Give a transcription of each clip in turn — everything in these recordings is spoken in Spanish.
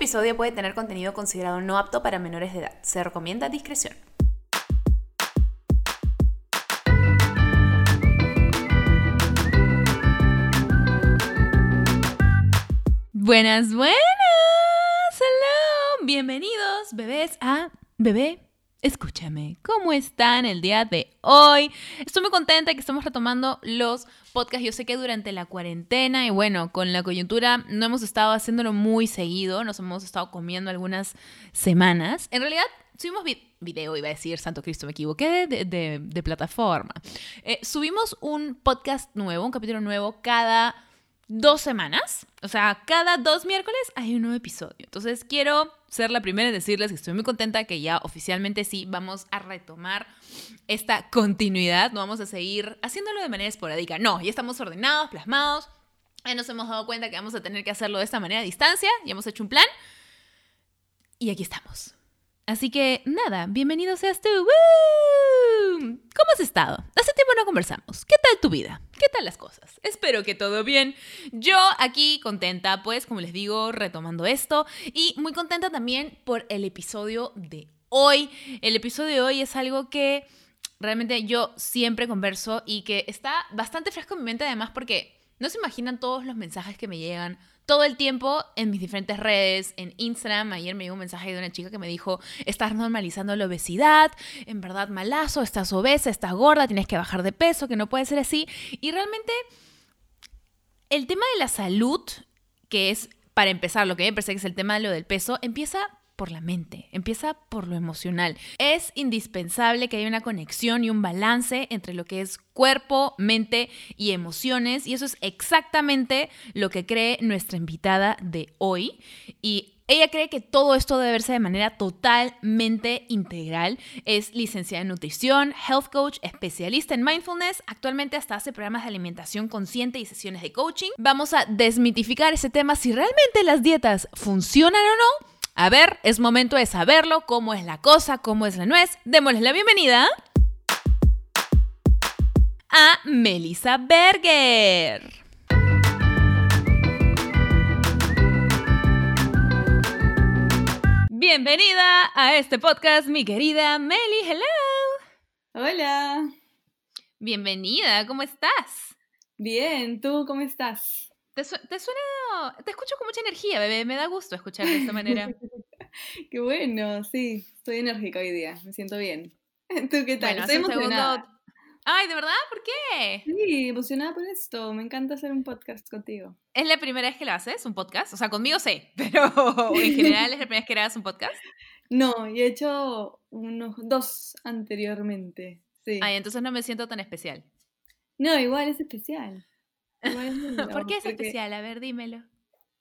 episodio puede tener contenido considerado no apto para menores de edad. Se recomienda discreción. Buenas, buenas. Hello. Bienvenidos, bebés, a Bebé Escúchame, ¿cómo están el día de hoy? Estoy muy contenta que estamos retomando los podcasts. Yo sé que durante la cuarentena y bueno, con la coyuntura no hemos estado haciéndolo muy seguido, nos hemos estado comiendo algunas semanas. En realidad, subimos video, iba a decir, Santo Cristo, me equivoqué de, plataforma. Eh, subimos un podcast nuevo, un capítulo nuevo cada dos semanas. O sea, cada dos miércoles hay un nuevo episodio. Entonces quiero ser la primera en decirles que estoy muy contenta que ya oficialmente sí vamos a retomar esta continuidad. No vamos a seguir haciéndolo de manera esporádica. No, ya estamos ordenados, plasmados. Ya nos hemos dado cuenta que vamos a tener que hacerlo de esta manera a distancia. Ya hemos hecho un plan. Y aquí estamos. Así que nada, bienvenido seas tú. ¿Cómo has estado? Hace tiempo no conversamos. ¿Qué tal tu vida? ¿Qué tal las cosas? Espero que todo bien. Yo aquí contenta, pues, como les digo, retomando esto y muy contenta también por el episodio de hoy. El episodio de hoy es algo que realmente yo siempre converso y que está bastante fresco en mi mente además porque no se imaginan todos los mensajes que me llegan todo el tiempo en mis diferentes redes, en Instagram. Ayer me llegó un mensaje de una chica que me dijo, estás normalizando la obesidad, en verdad malazo, estás obesa, estás gorda, tienes que bajar de peso, que no puede ser así. Y realmente el tema de la salud, que es, para empezar, lo que me parece que es el tema de lo del peso, empieza por la mente, empieza por lo emocional. Es indispensable que haya una conexión y un balance entre lo que es cuerpo, mente y emociones y eso es exactamente lo que cree nuestra invitada de hoy y ella cree que todo esto debe verse de manera totalmente integral. Es licenciada en nutrición, health coach, especialista en mindfulness. Actualmente hasta hace programas de alimentación consciente y sesiones de coaching. Vamos a desmitificar ese tema si realmente las dietas funcionan o no a ver, es momento de saberlo, cómo es la cosa, cómo es la nuez. Démosles la bienvenida a Melissa Berger. Bienvenida a este podcast, mi querida Meli. Hello. Hola. Bienvenida, ¿cómo estás? Bien, ¿tú cómo estás? Te, suena, te escucho con mucha energía, bebé, me da gusto escuchar de esta manera. qué bueno, sí, estoy enérgica hoy día, me siento bien. ¿Tú qué tal? estoy emocionada. Ay, ¿de verdad? ¿Por qué? Sí, emocionada por esto, me encanta hacer un podcast contigo. ¿Es la primera vez que lo haces, un podcast? O sea, conmigo sé, pero en general es la primera vez que grabas un podcast. No, y he hecho unos dos anteriormente, sí. Ay, entonces no me siento tan especial. No, igual es especial. ¿Por qué es especial? A ver, dímelo.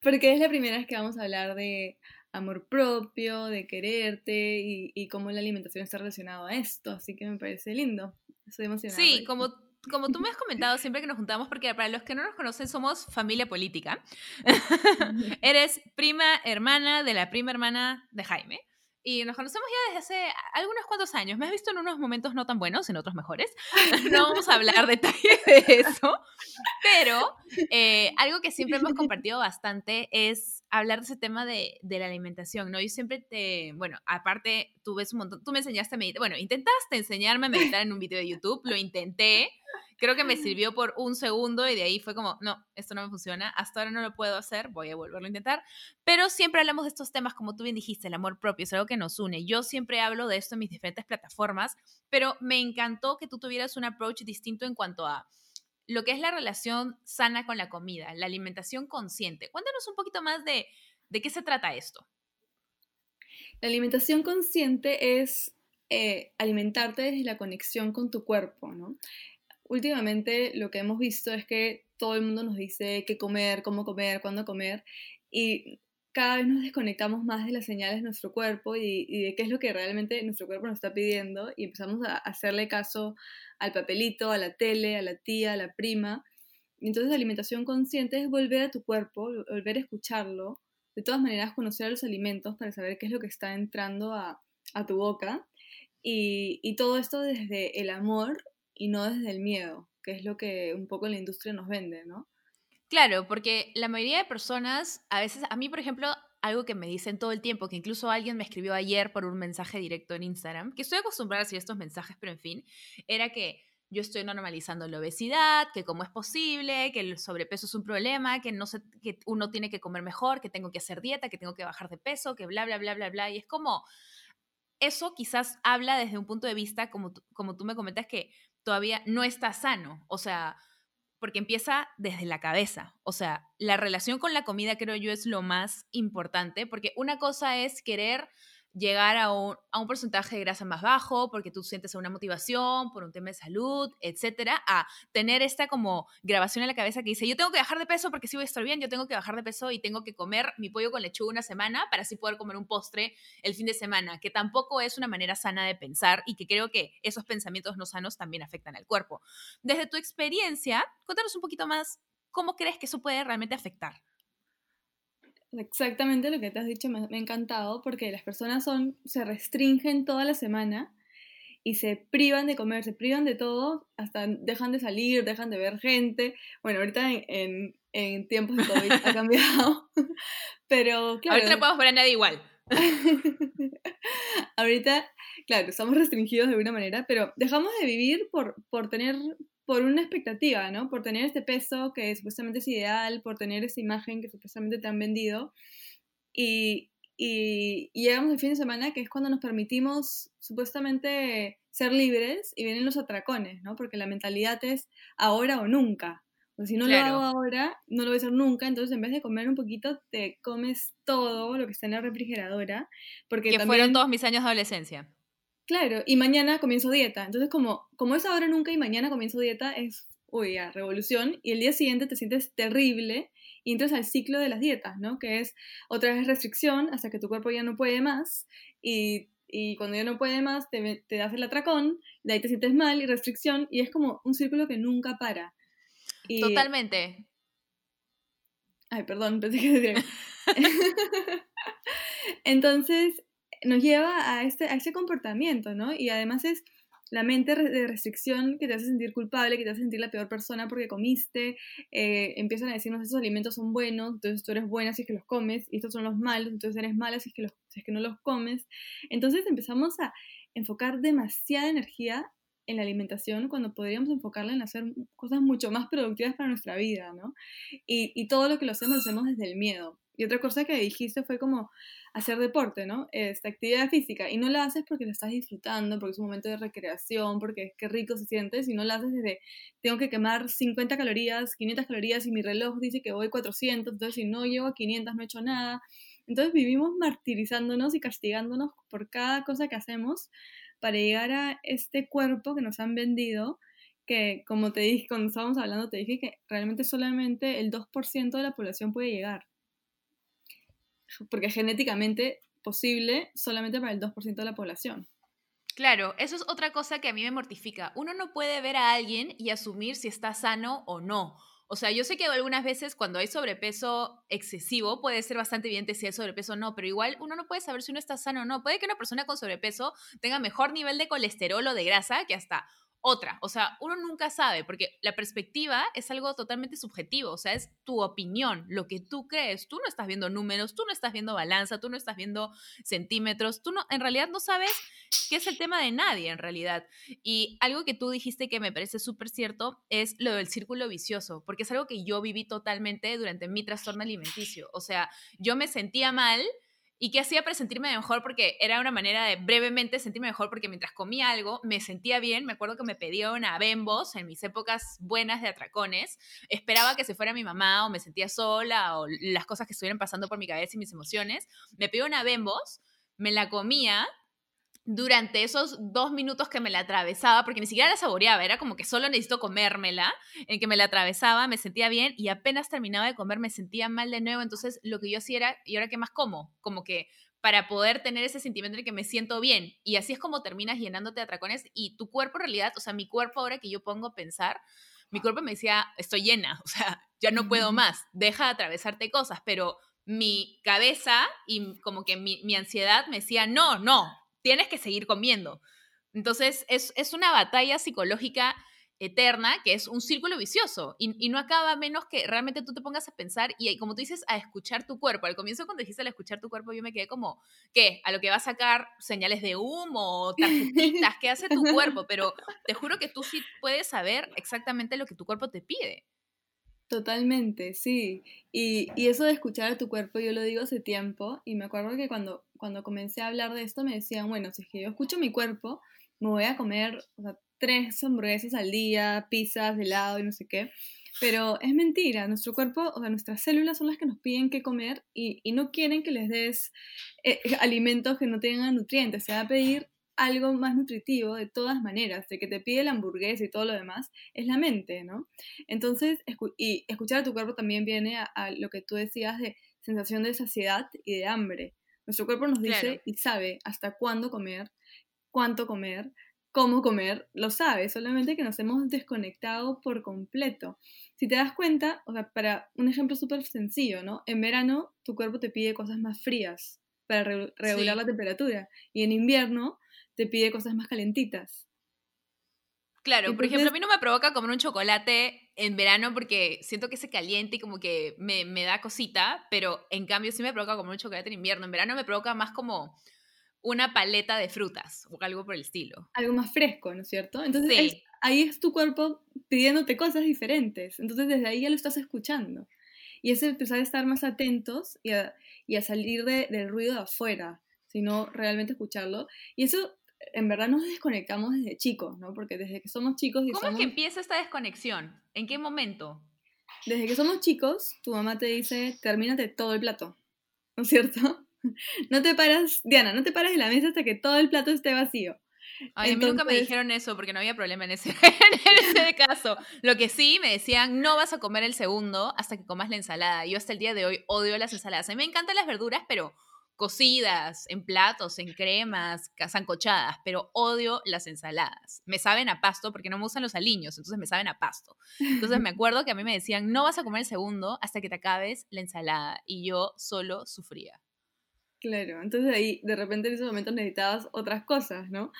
Porque es la primera vez que vamos a hablar de amor propio, de quererte y, cómo la alimentación está relacionada a esto, así que me parece lindo. Estoy emocionada. Sí, como, como tú me has comentado siempre que nos juntamos, porque para los que no nos conocen somos familia política, eres prima hermana de la prima hermana de Jaime. Y nos conocemos ya desde hace algunos cuantos años. Me has visto en unos momentos no tan buenos, en otros mejores. No vamos a hablar detalles de eso. Pero eh, algo que siempre hemos compartido bastante es hablar de ese tema de, de, la alimentación, ¿no? Yo siempre te, bueno, aparte, tú ves un montón, tú me enseñaste a meditar, bueno, intentaste enseñarme a meditar en un video de YouTube, lo intenté, creo que me sirvió por un segundo y de ahí fue como, no, esto no me funciona, hasta ahora no lo puedo hacer, voy a volverlo a intentar. Pero siempre hablamos de estos temas, como tú bien dijiste, el amor propio es algo que nos une. Yo siempre hablo de esto en mis diferentes plataformas, pero me encantó que tú tuvieras un approach distinto en cuanto a lo que es la relación sana con la comida, la alimentación consciente. Cuéntanos un poquito más de, de qué se trata esto. La alimentación consciente es eh, alimentarte desde la conexión con tu cuerpo, ¿no? últimamente lo que hemos visto es que todo el mundo nos dice qué comer, cómo comer, cuándo comer, y cada vez nos desconectamos más de las señales de nuestro cuerpo y, de qué es lo que realmente nuestro cuerpo nos está pidiendo y empezamos a hacerle caso al papelito, a la tele, a la tía, a la prima. entonces la alimentación consciente es volver a tu cuerpo, volver a escucharlo, de todas maneras conocer a los alimentos para saber qué es lo que está entrando a, tu boca y, y todo esto desde el amor y no desde el miedo, que es lo que un poco la industria nos vende, ¿no? Claro, porque la mayoría de personas, a veces, a mí, por ejemplo, algo que me dicen todo el tiempo, que incluso alguien me escribió ayer por un mensaje directo en Instagram, que estoy acostumbrada a recibir estos mensajes, pero en fin, era que yo estoy normalizando la obesidad, que cómo es posible, que el sobrepeso es un problema, que, no se, que uno tiene que comer mejor, que tengo que hacer dieta, que tengo que bajar de peso, que bla, bla, bla, bla, bla. Y es como, eso quizás habla desde un punto de vista, como, como tú me comentas, que todavía no está sano. O sea, porque empieza desde la cabeza. O sea, la relación con la comida creo yo es lo más importante, porque una cosa es querer llegar a un, a un, porcentaje de grasa más bajo porque tú sientes una motivación por un tema de salud, etcétera, a tener esta como grabación en la cabeza que dice, yo tengo que bajar de peso porque si voy a estar bien, yo tengo que bajar de peso y tengo que comer mi pollo con lechuga una semana para así poder comer un postre el fin de semana, que tampoco es una manera sana de pensar y que creo que esos pensamientos no sanos también afectan al cuerpo. Desde tu experiencia, cuéntanos un poquito más cómo crees que eso puede realmente afectar. Exactamente lo que te has dicho me, ha encantado porque las personas son, se restringen toda la semana y se privan de comer, se privan de todo, hasta dejan de salir, dejan de ver gente. Bueno, ahorita en, en, tiempos de COVID ha cambiado, pero claro. Ahorita no podemos ver a nadie igual. ahorita, claro, estamos restringidos de alguna manera, pero dejamos de vivir por, por tener por una expectativa, ¿no? Por tener este peso que supuestamente es ideal, por tener esa imagen que supuestamente te han vendido. Y, y, llegamos el fin de semana, que es cuando nos permitimos supuestamente ser libres y vienen los atracones, ¿no? Porque la mentalidad es ahora o nunca. O si no lo hago ahora, no lo voy a hacer nunca. Entonces, en vez de comer un poquito, te comes todo lo que está en la refrigeradora. Porque que fueron todos mis años de adolescencia. Claro, y mañana comienzo dieta. Entonces, como, como es ahora nunca y mañana comienzo dieta, es, uy, ya, revolución. Y el día siguiente te sientes terrible y entras al ciclo de las dietas, ¿no? Que es otra vez restricción hasta que tu cuerpo ya no puede más. Y, y cuando ya no puede más, te, te das el atracón, de ahí te sientes mal y restricción. Y es como un círculo que nunca para. Totalmente. Ay, perdón, pensé que Entonces, nos lleva a este, a ese comportamiento, ¿no? Y además es la mente de restricción que te hace sentir culpable, que te hace sentir la peor persona porque comiste, eh, empiezan a decirnos esos alimentos son buenos, entonces tú eres buena si es que los comes, y estos son los malos, entonces eres mala si es que, los, si es que no los comes. Entonces empezamos a enfocar demasiada energía en la alimentación cuando podríamos enfocarla en hacer cosas mucho más productivas para nuestra vida, ¿no? Y, y todo lo que lo hacemos lo hacemos desde el miedo. Y otra cosa que dijiste fue como hacer deporte, ¿no? Esta actividad física. Y no la haces porque la estás disfrutando, porque es un momento de recreación, porque es que rico se siente, sino la haces desde, tengo que quemar 50 calorías, 500 calorías y mi reloj dice que voy 400, entonces si no llego a 500 no he hecho nada. Entonces vivimos martirizándonos y castigándonos por cada cosa que hacemos para llegar a este cuerpo que nos han vendido que como te dije cuando estábamos hablando, te dije que realmente solamente el 2% de la población puede llegar porque genéticamente posible solamente para el 2% de la población. Claro, eso es otra cosa que a mí me mortifica. Uno no puede ver a alguien y asumir si está sano o no. O sea, yo sé que algunas veces cuando hay sobrepeso excesivo puede ser bastante evidente si hay sobrepeso o no, pero igual uno no puede saber si uno está sano o no. Puede que una persona con sobrepeso tenga mejor nivel de colesterol o de grasa que hasta otra. O sea, uno nunca sabe, porque la perspectiva es algo totalmente subjetivo, o sea, es tu opinión, lo que tú crees. Tú no estás viendo números, tú no estás viendo balanza, tú no estás viendo centímetros, tú no, en realidad no sabes qué es el tema de nadie, en realidad. Y algo que tú dijiste que me parece súper cierto es lo del círculo vicioso, porque es algo que yo viví totalmente durante mi trastorno alimenticio. O sea, yo me sentía mal ¿Y qué hacía para sentirme mejor? Porque era una manera de brevemente sentirme mejor porque mientras comía algo me sentía bien. Me acuerdo que me pedía una Bembos en mis épocas buenas de atracones. Esperaba que se fuera mi mamá o me sentía sola o las cosas que estuvieran pasando por mi cabeza y mis emociones. Me pedía una Bembos, me la comía durante esos dos minutos que me la atravesaba, porque ni siquiera la saboreaba, era como que solo necesito comérmela, en que me la atravesaba, me sentía bien y apenas terminaba de comer me sentía mal de nuevo, entonces lo que yo hacía era, ¿y ahora qué más como? Como que para poder tener ese sentimiento de que me siento bien. Y así es como terminas llenándote de atracones y tu cuerpo en realidad, o sea, mi cuerpo ahora que yo pongo a pensar, mi cuerpo me decía, estoy llena, o sea, ya no puedo más, deja de atravesarte cosas, pero mi cabeza y como que mi, mi ansiedad me decía, no, no, tienes que seguir comiendo. Entonces, es, una batalla psicológica eterna, que es un círculo vicioso y, no acaba menos que realmente tú te pongas a pensar y como tú dices, a escuchar tu cuerpo. Al comienzo cuando dijiste al escuchar tu cuerpo yo me quedé como, ¿qué? A lo que va a sacar señales de humo, tarjetitas, ¿qué hace tu cuerpo? Pero te juro que tú sí puedes saber exactamente lo que tu cuerpo te pide. Totalmente, sí. Y, y, eso de escuchar a tu cuerpo, yo lo digo hace tiempo, y me acuerdo que cuando, cuando comencé a hablar de esto me decían, bueno, si es que yo escucho mi cuerpo, me voy a comer tres hamburguesas al día, pizzas, helado y no sé qué. Pero es mentira, nuestro cuerpo, o sea, nuestras células son las que nos piden qué comer y, y no quieren que les des eh, alimentos que no tengan nutrientes. Se va a pedir algo más nutritivo de todas maneras, de que te pide la hamburguesa y todo lo demás, es la mente, ¿no? Entonces, y escuchar a tu cuerpo también viene a, lo que tú decías de sensación de saciedad y de hambre. Nuestro cuerpo nos dice y sabe hasta cuándo comer, cuánto comer, cómo comer, lo sabe, solamente que nos hemos desconectado por completo. Si te das cuenta, o sea, para un ejemplo súper sencillo, ¿no? En verano tu cuerpo te pide cosas más frías para regular la temperatura y en invierno te pide cosas más calentitas. Claro, por ejemplo, a mí no me provoca comer un chocolate en verano porque siento que se caliente y como que me, da cosita, pero en cambio sí me provoca comer un chocolate en invierno. En verano me provoca más como una paleta de frutas o algo por el estilo. Algo más fresco, ¿no es cierto? Entonces ahí es tu cuerpo pidiéndote cosas diferentes. Entonces desde ahí ya lo estás escuchando. Y es empezar a estar más atentos y a, salir del ruido de afuera, sino realmente escucharlo. Y eso en verdad nos desconectamos desde chicos, ¿no? Porque desde que somos chicos... Y ¿Cómo es que empieza esta desconexión? ¿En qué momento? Desde que somos chicos, tu mamá te dice, termínate todo el plato, ¿no es cierto? No te paras, Diana, no te paras en la mesa hasta que todo el plato esté vacío. Ay, a mí nunca me dijeron eso porque no había problema en ese, en ese caso. Lo que sí me decían, no vas a comer el segundo hasta que comas la ensalada. Yo hasta el día de hoy odio las ensaladas. A mí me encantan las verduras, pero cocidas, en platos, en cremas, zancochadas, pero odio las ensaladas. Me saben a pasto porque no me gustan los aliños, entonces me saben a pasto. Entonces me acuerdo que a mí me decían, no vas a comer el segundo hasta que te acabes la ensalada. Y yo solo sufría. Claro, entonces ahí de repente en ese momento necesitabas otras cosas, ¿no?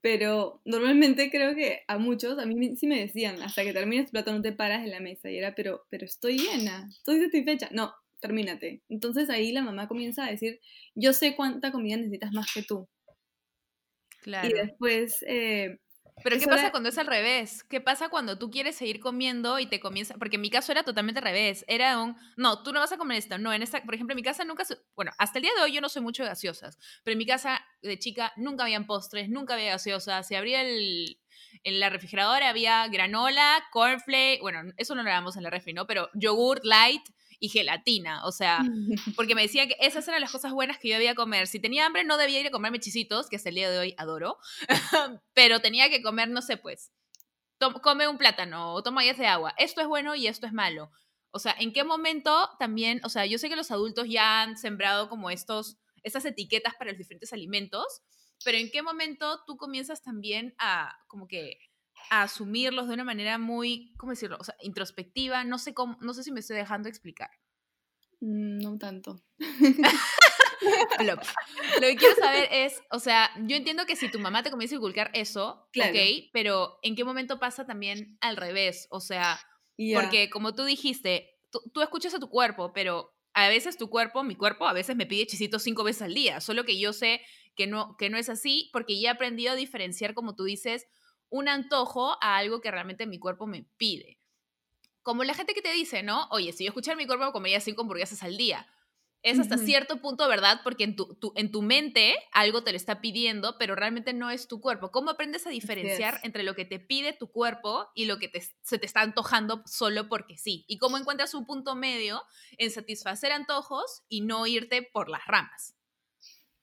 Pero normalmente creo que a muchos, a mí sí me decían, hasta que termines tu plato no te paras en la mesa. Y era, pero, pero estoy llena, estoy satisfecha. No, termínate. Entonces ahí la mamá comienza a decir, yo sé cuánta comida necesitas más que tú. Claro. Y después... Eh, pero ¿qué pasa cuando es al revés? ¿Qué pasa cuando tú quieres seguir comiendo y te comienza? Porque en mi caso era totalmente al revés. Era un, no, tú no vas a comer esto. No, en esta, por ejemplo, en mi casa nunca, bueno, hasta el día de hoy yo no soy mucho de gaseosas, pero en mi casa de chica nunca habían postres, nunca había gaseosas. Se abría el, en la refrigeradora había granola, cornflake, bueno, eso no lo damos en la refri, ¿no? Pero yogurt light y gelatina, o sea, porque me decía que esas eran las cosas buenas que yo debía comer. Si tenía hambre no debía ir a comerme chisitos, que hasta el día de hoy adoro, pero tenía que comer, no sé, pues, come un plátano o toma de agua. Esto es bueno y esto es malo. O sea, ¿en qué momento también, o sea, yo sé que los adultos ya han sembrado como estos, estas etiquetas para los diferentes alimentos, pero ¿en qué momento tú comienzas también a como que a asumirlos de una manera muy, ¿cómo decirlo? O sea, introspectiva, no sé cómo, no sé si me estoy dejando explicar. Mm, no tanto. Lo que quiero saber es, o sea, yo entiendo que si tu mamá te comienza a inculcar eso, ok, pero ¿en qué momento pasa también al revés? O sea, porque como tú dijiste, tú, escuchas a tu cuerpo, pero a veces tu cuerpo, mi cuerpo, a veces me pide chisitos cinco veces al día, solo que yo sé que no, que no es así porque ya he aprendido a diferenciar, como tú dices, un antojo a algo que realmente mi cuerpo me pide. Como la gente que te dice, ¿no? Oye, si yo escuchara mi cuerpo, comería cinco hamburguesas al día. Es hasta cierto punto verdad porque en tu, en tu mente algo te lo está pidiendo, pero realmente no es tu cuerpo. ¿Cómo aprendes a diferenciar entre lo que te pide tu cuerpo y lo que se te está antojando solo porque sí? ¿Y cómo encuentras un punto medio en satisfacer antojos y no irte por las ramas?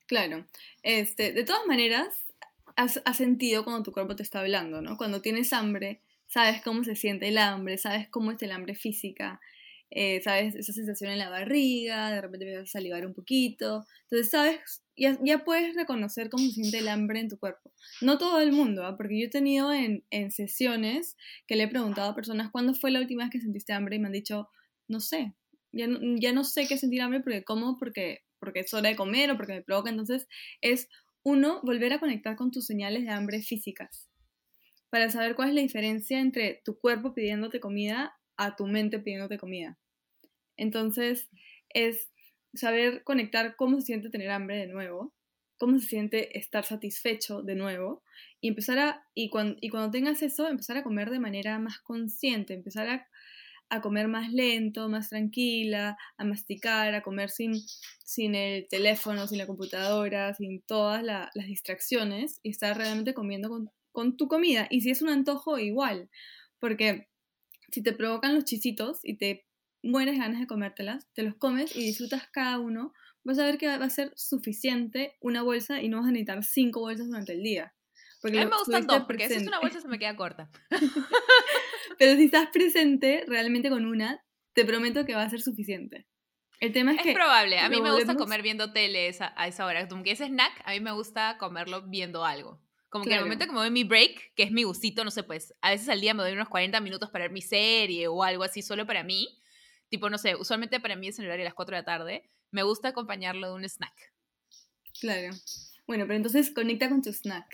Claro. Este, de todas maneras, has, sentido cuando tu cuerpo te está hablando, ¿no? Cuando tienes hambre, sabes cómo se siente el hambre, sabes cómo es el hambre física, eh, sabes esa sensación en la barriga, de repente vas a salivar un poquito, entonces sabes, ya, ya, puedes reconocer cómo se siente el hambre en tu cuerpo. No todo el mundo, ¿ah? porque yo he tenido en, en, sesiones que le he preguntado a personas cuándo fue la última vez que sentiste hambre y me han dicho, no sé, ya no, ya no sé qué sentir hambre porque como, porque, porque es hora de comer o porque me provoca, entonces es uno, volver a conectar con tus señales de hambre físicas. para saber cuál es la diferencia entre tu cuerpo pidiéndote comida a tu mente pidiéndote comida. Entonces, es saber conectar cómo se siente tener hambre de nuevo, cómo se siente estar satisfecho de nuevo y empezar a, y cuando, y cuando tengas eso, empezar a comer de manera más consciente, empezar a, a comer más lento, más tranquila, a masticar, a comer sin, sin el teléfono, sin la computadora, sin todas las distracciones y estar realmente comiendo con, con tu comida. Y si es un antojo, igual, porque si te provocan los chisitos y te mueres ganas de comértelas, te los comes y disfrutas cada uno, vas a ver que va a ser suficiente una bolsa y no vas a necesitar cinco bolsas durante el día. Porque a mí me gustan dos, porque si es una bolsa se me queda corta. Pero si estás presente realmente con una, te prometo que va a ser suficiente. El tema es, es que... probable, a mí me gusta comer viendo tele a esa hora. Como que ese snack, a mí me gusta comerlo viendo algo. Como que el momento que me doy mi break, que es mi gustito, no sé, pues a veces al día me doy unos 40 minutos para ver mi serie o algo así solo para mí. Tipo, no sé, usualmente para mí es en el horario de las 4 de la tarde. Me gusta acompañarlo de un snack. Claro. Bueno, pero entonces conecta con tu snack.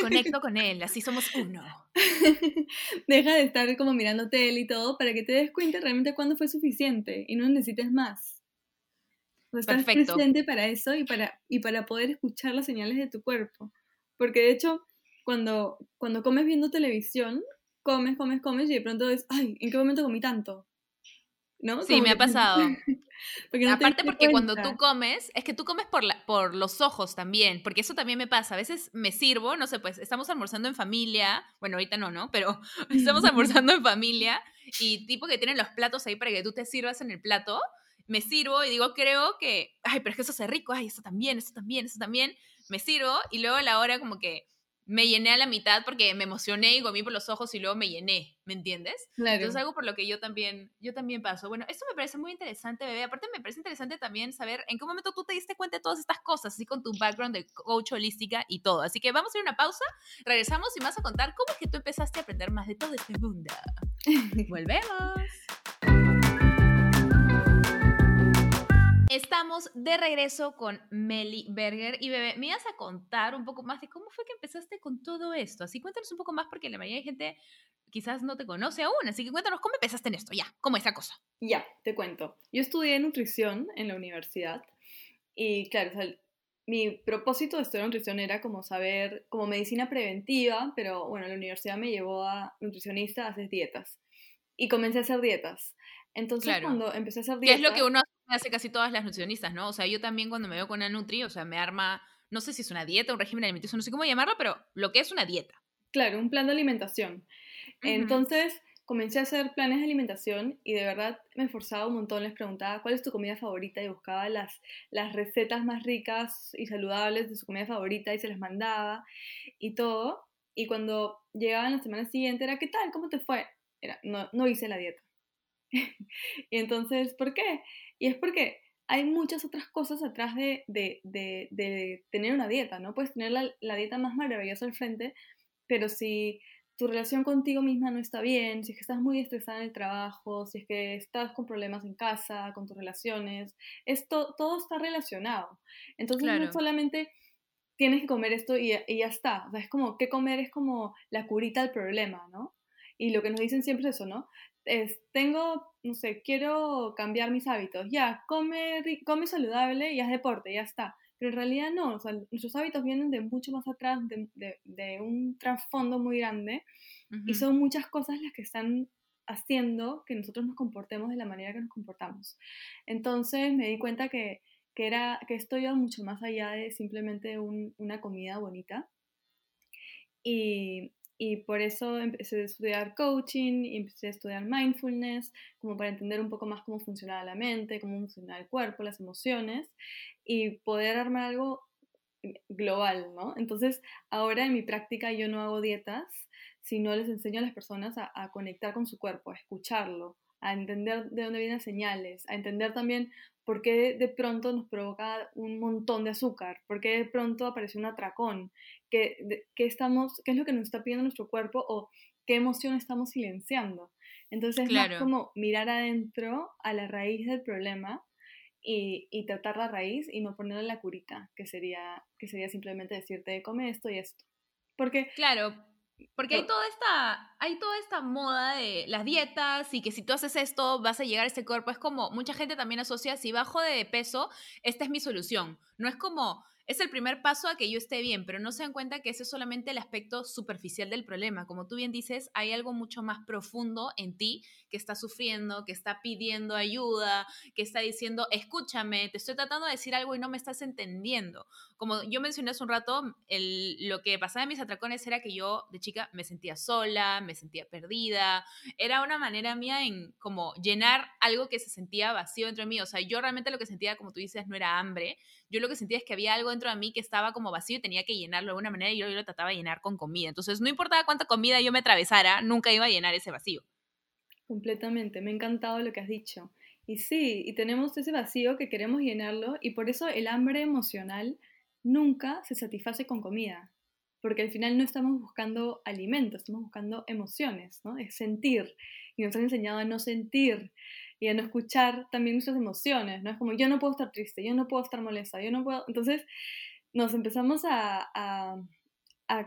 Conecto con él, así somos uno. Deja de estar como mirando tele y todo para que te des cuenta realmente cuándo fue suficiente y no necesites más. O estás presente para eso y para, y para poder escuchar las señales de tu cuerpo. Porque de hecho, cuando, cuando comes viendo televisión, comes, comes, comes y de pronto es, ay, ¿en qué momento comí tanto? ¿No? Sí, me ha pasado. Aparte porque cuando tú comes, es que tú comes por, la, por los ojos también, porque eso también me pasa. A veces me sirvo, no sé, pues estamos almorzando en familia, bueno, ahorita no, ¿no? Pero estamos almorzando en familia y tipo que tienen los platos ahí para que tú te sirvas en el plato, me sirvo y digo, creo que, ay, pero es que eso es rico, ay, eso también, eso también, eso también, me sirvo y luego a la hora como que me llené a la mitad porque me emocioné y comí por los ojos y luego me llené, ¿me entiendes? Claro. Entonces algo por lo que yo también, yo también paso. Bueno, esto me parece muy interesante, bebé. Aparte me parece interesante también saber en qué momento tú te diste cuenta de todas estas cosas, así con tu background de coach holística y todo. Así que vamos a ir a una pausa, regresamos y vas a contar cómo es que tú empezaste a aprender más de todo este mundo. Volvemos. Estamos de regreso con Meli Berger y Bebé, me ibas a contar un poco más de cómo fue que empezaste con todo esto. Así cuéntanos un poco más porque la mayoría de gente quizás no te conoce aún, así que cuéntanos cómo empezaste en esto, ya, cómo es la cosa. Ya, te cuento. Yo estudié nutrición en la universidad y claro, mi propósito de estudiar nutrición era como saber, como medicina preventiva, pero bueno, la universidad me llevó a nutricionista a hacer dietas y comencé a hacer dietas. Entonces, cuando empecé a hacer dietas... ¿Qué es lo que uno hace casi todas las nutricionistas, ¿no? O sea, yo también cuando me veo con una Nutri, o sea, me arma, no sé si es una dieta, un régimen alimenticio, no sé cómo llamarlo, pero lo que es una dieta. Claro, un plan de alimentación. Entonces, comencé a hacer planes de alimentación y de verdad me esforzaba un montón, les preguntaba cuál es tu comida favorita y buscaba las, las recetas más ricas y saludables de su comida favorita y se las mandaba y todo. Y cuando llegaban la semana siguiente era, ¿qué tal? ¿Cómo te fue? Era, no, no hice la dieta. y entonces, ¿por qué? Y es porque hay muchas otras cosas atrás de, de, de, tener una dieta, ¿no? Puedes tener la, la, dieta más maravillosa al frente, pero si tu relación contigo misma no está bien, si es que estás muy estresada en el trabajo, si es que estás con problemas en casa, con tus relaciones, esto todo está relacionado. Entonces no solamente tienes que comer esto y, y, ya está, o sea, es como que comer es como la curita al problema, ¿no? Y lo que nos dicen siempre es eso, ¿no? Es, tengo, no sé, quiero cambiar mis hábitos, ya, come, come saludable y haz deporte, ya está. Pero en realidad no, o sea, nuestros hábitos vienen de mucho más atrás, de, de, un trasfondo muy grande, y son muchas cosas las que están haciendo que nosotros nos comportemos de la manera que nos comportamos. Entonces me di cuenta que, que, era, que esto iba mucho más allá de simplemente un, una comida bonita. Y, y por eso empecé a estudiar coaching y empecé a estudiar mindfulness, como para entender un poco más cómo funcionaba la mente, cómo funcionaba el cuerpo, las emociones y poder armar algo global, ¿no? Entonces, ahora en mi práctica yo no hago dietas, sino les enseño a las personas a, a conectar con su cuerpo, a escucharlo, a entender de dónde vienen señales, a entender también por qué de pronto nos provoca un montón de azúcar, por qué de pronto aparece un atracón, qué, estamos, qué es lo que nos está pidiendo nuestro cuerpo o qué emoción estamos silenciando. Entonces es como mirar adentro a la raíz del problema y, y, tratar la raíz y no ponerle la curita, que sería, que sería simplemente decirte come esto y esto. Porque claro, Porque hay toda esta, hay toda esta moda de las dietas y que si tú haces esto vas a llegar a ese cuerpo. Es como mucha gente también asocia, si bajo de peso, esta es mi solución. No es como, es el primer paso a que yo esté bien, pero no se dan cuenta que ese es solamente el aspecto superficial del problema. Como tú bien dices, hay algo mucho más profundo en ti que está sufriendo, que está pidiendo ayuda, que está diciendo, escúchame, te estoy tratando de decir algo y no me estás entendiendo. Como yo mencioné hace un rato, lo que pasaba en mis atracones era que yo de chica me sentía sola, me sentía perdida. Era una manera mía en como llenar algo que se sentía vacío dentro de mí. O sea, yo realmente lo que sentía, como tú dices, no era hambre. Yo lo que sentía es que había algo dentro de mí que estaba como vacío y tenía que llenarlo de alguna manera y yo, lo trataba de llenar con comida. Entonces, no importaba cuánta comida yo me atravesara, nunca iba a llenar ese vacío. Completamente, me ha encantado lo que has dicho. Y sí, y tenemos ese vacío que queremos llenarlo y por eso el hambre emocional nunca se satisface con comida, porque al final no estamos buscando alimentos, estamos buscando emociones, ¿no? Es sentir. Y nos han enseñado a no sentir y a no escuchar también nuestras emociones, ¿no? Es como yo no puedo estar triste, yo no puedo estar molesta, yo no puedo... Entonces nos empezamos a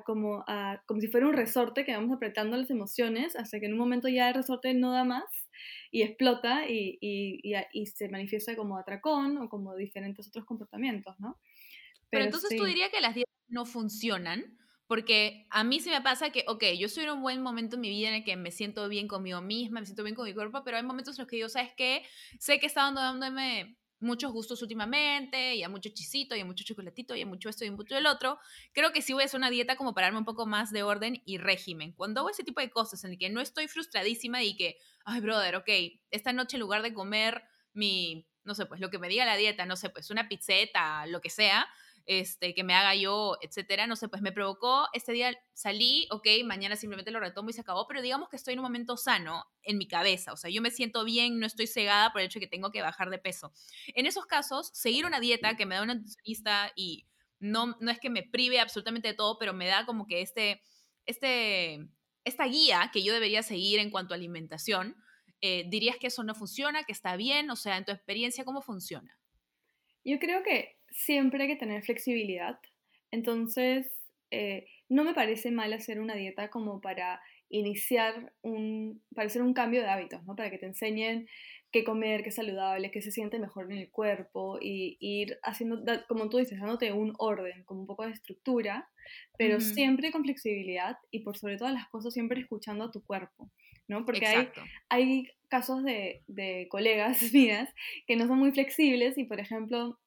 como, como si fuera un resorte que vamos apretando las emociones hasta que en un momento ya el resorte no da más y explota y, y, y, se manifiesta como atracón o como diferentes otros comportamientos, ¿no? Pero, entonces tú dirías que las dietas no funcionan, porque a mí sí me pasa que, ok, yo estoy en un buen momento en mi vida en el que me siento bien conmigo misma, me siento bien con mi cuerpo, pero hay momentos en los que yo, ¿sabes qué? Sé que está dándome muchos gustos últimamente, y a mucho chisito, y a mucho chocolatito, y a mucho esto y a mucho el otro. Creo que sí voy a hacer una dieta como para darme un poco más de orden y régimen. Cuando hago ese tipo de cosas en el que no estoy frustradísima y que, ay, brother, ok, esta noche en lugar de comer mi, no sé, pues lo que me diga la dieta, no sé, pues una pizzeta, lo que sea, este, que me haga yo, etcétera, no sé, pues me provocó, este día salí, ok, mañana simplemente lo retomo y se acabó, pero digamos que estoy en un momento sano en mi cabeza, o sea, yo me siento bien, no estoy cegada por el hecho de que tengo que bajar de peso. En esos casos, seguir una dieta que me da una nutricionista y no, no es que me prive absolutamente de todo, pero me da como que este, este, esta guía que yo debería seguir en cuanto a alimentación, eh, ¿dirías que eso no funciona, que está bien? O sea, en tu experiencia, ¿cómo funciona? Yo creo que siempre hay que tener flexibilidad. Entonces, eh, no me parece mal hacer una dieta como para iniciar un, para hacer un cambio de hábitos, ¿no? Para que te enseñen qué comer, qué es saludable, qué se siente mejor en el cuerpo y, ir haciendo, como tú dices, dándote un orden, como un poco de estructura, pero siempre con flexibilidad y por sobre todas las cosas siempre escuchando a tu cuerpo, ¿no? Porque hay, hay casos de, de colegas mías que no son muy flexibles y, por ejemplo,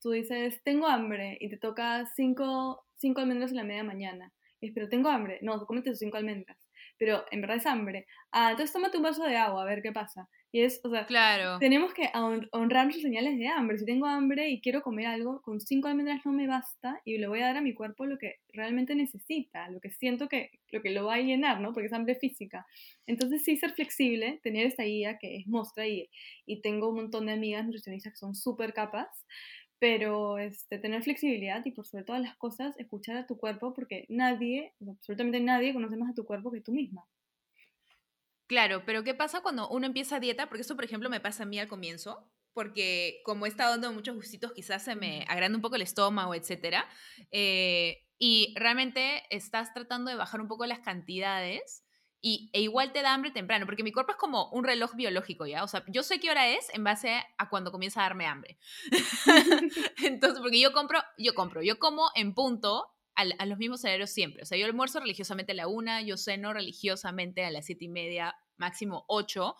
tú dices, tengo hambre y te toca cinco, cinco almendras en la media mañana. Y pero tengo hambre. No, cómete tus cinco almendras. Pero en verdad es hambre. Ah, entonces tómate un vaso de agua a ver qué pasa. Y es, o sea, claro. tenemos que honrar nuestras señales de hambre. Si tengo hambre y quiero comer algo, con cinco almendras no me basta y le voy a dar a mi cuerpo lo que realmente necesita, lo que siento que lo, que lo va a llenar, ¿no? Porque es hambre física. Entonces sí ser flexible, tener esta guía que es Mostra y, y tengo un montón de amigas nutricionistas que son súper capas, pero este, tener flexibilidad y por sobre todas las cosas escuchar a tu cuerpo porque nadie, absolutamente nadie conoce más a tu cuerpo que tú misma. Claro, pero ¿qué pasa cuando uno empieza dieta? Porque eso, por ejemplo, me pasa a mí al comienzo, porque como he estado dando muchos gustitos, quizás se me agranda un poco el estómago, etcétera. Eh, y realmente estás tratando de bajar un poco las cantidades y, e igual te da hambre temprano, porque mi cuerpo es como un reloj biológico, ¿ya? O sea, yo sé qué hora es en base a cuando comienza a darme hambre. Entonces, porque yo compro, yo compro, yo como en punto a, los mismos horarios siempre. O sea, yo almuerzo religiosamente a la una, yo ceno religiosamente a las siete y media, máximo ocho.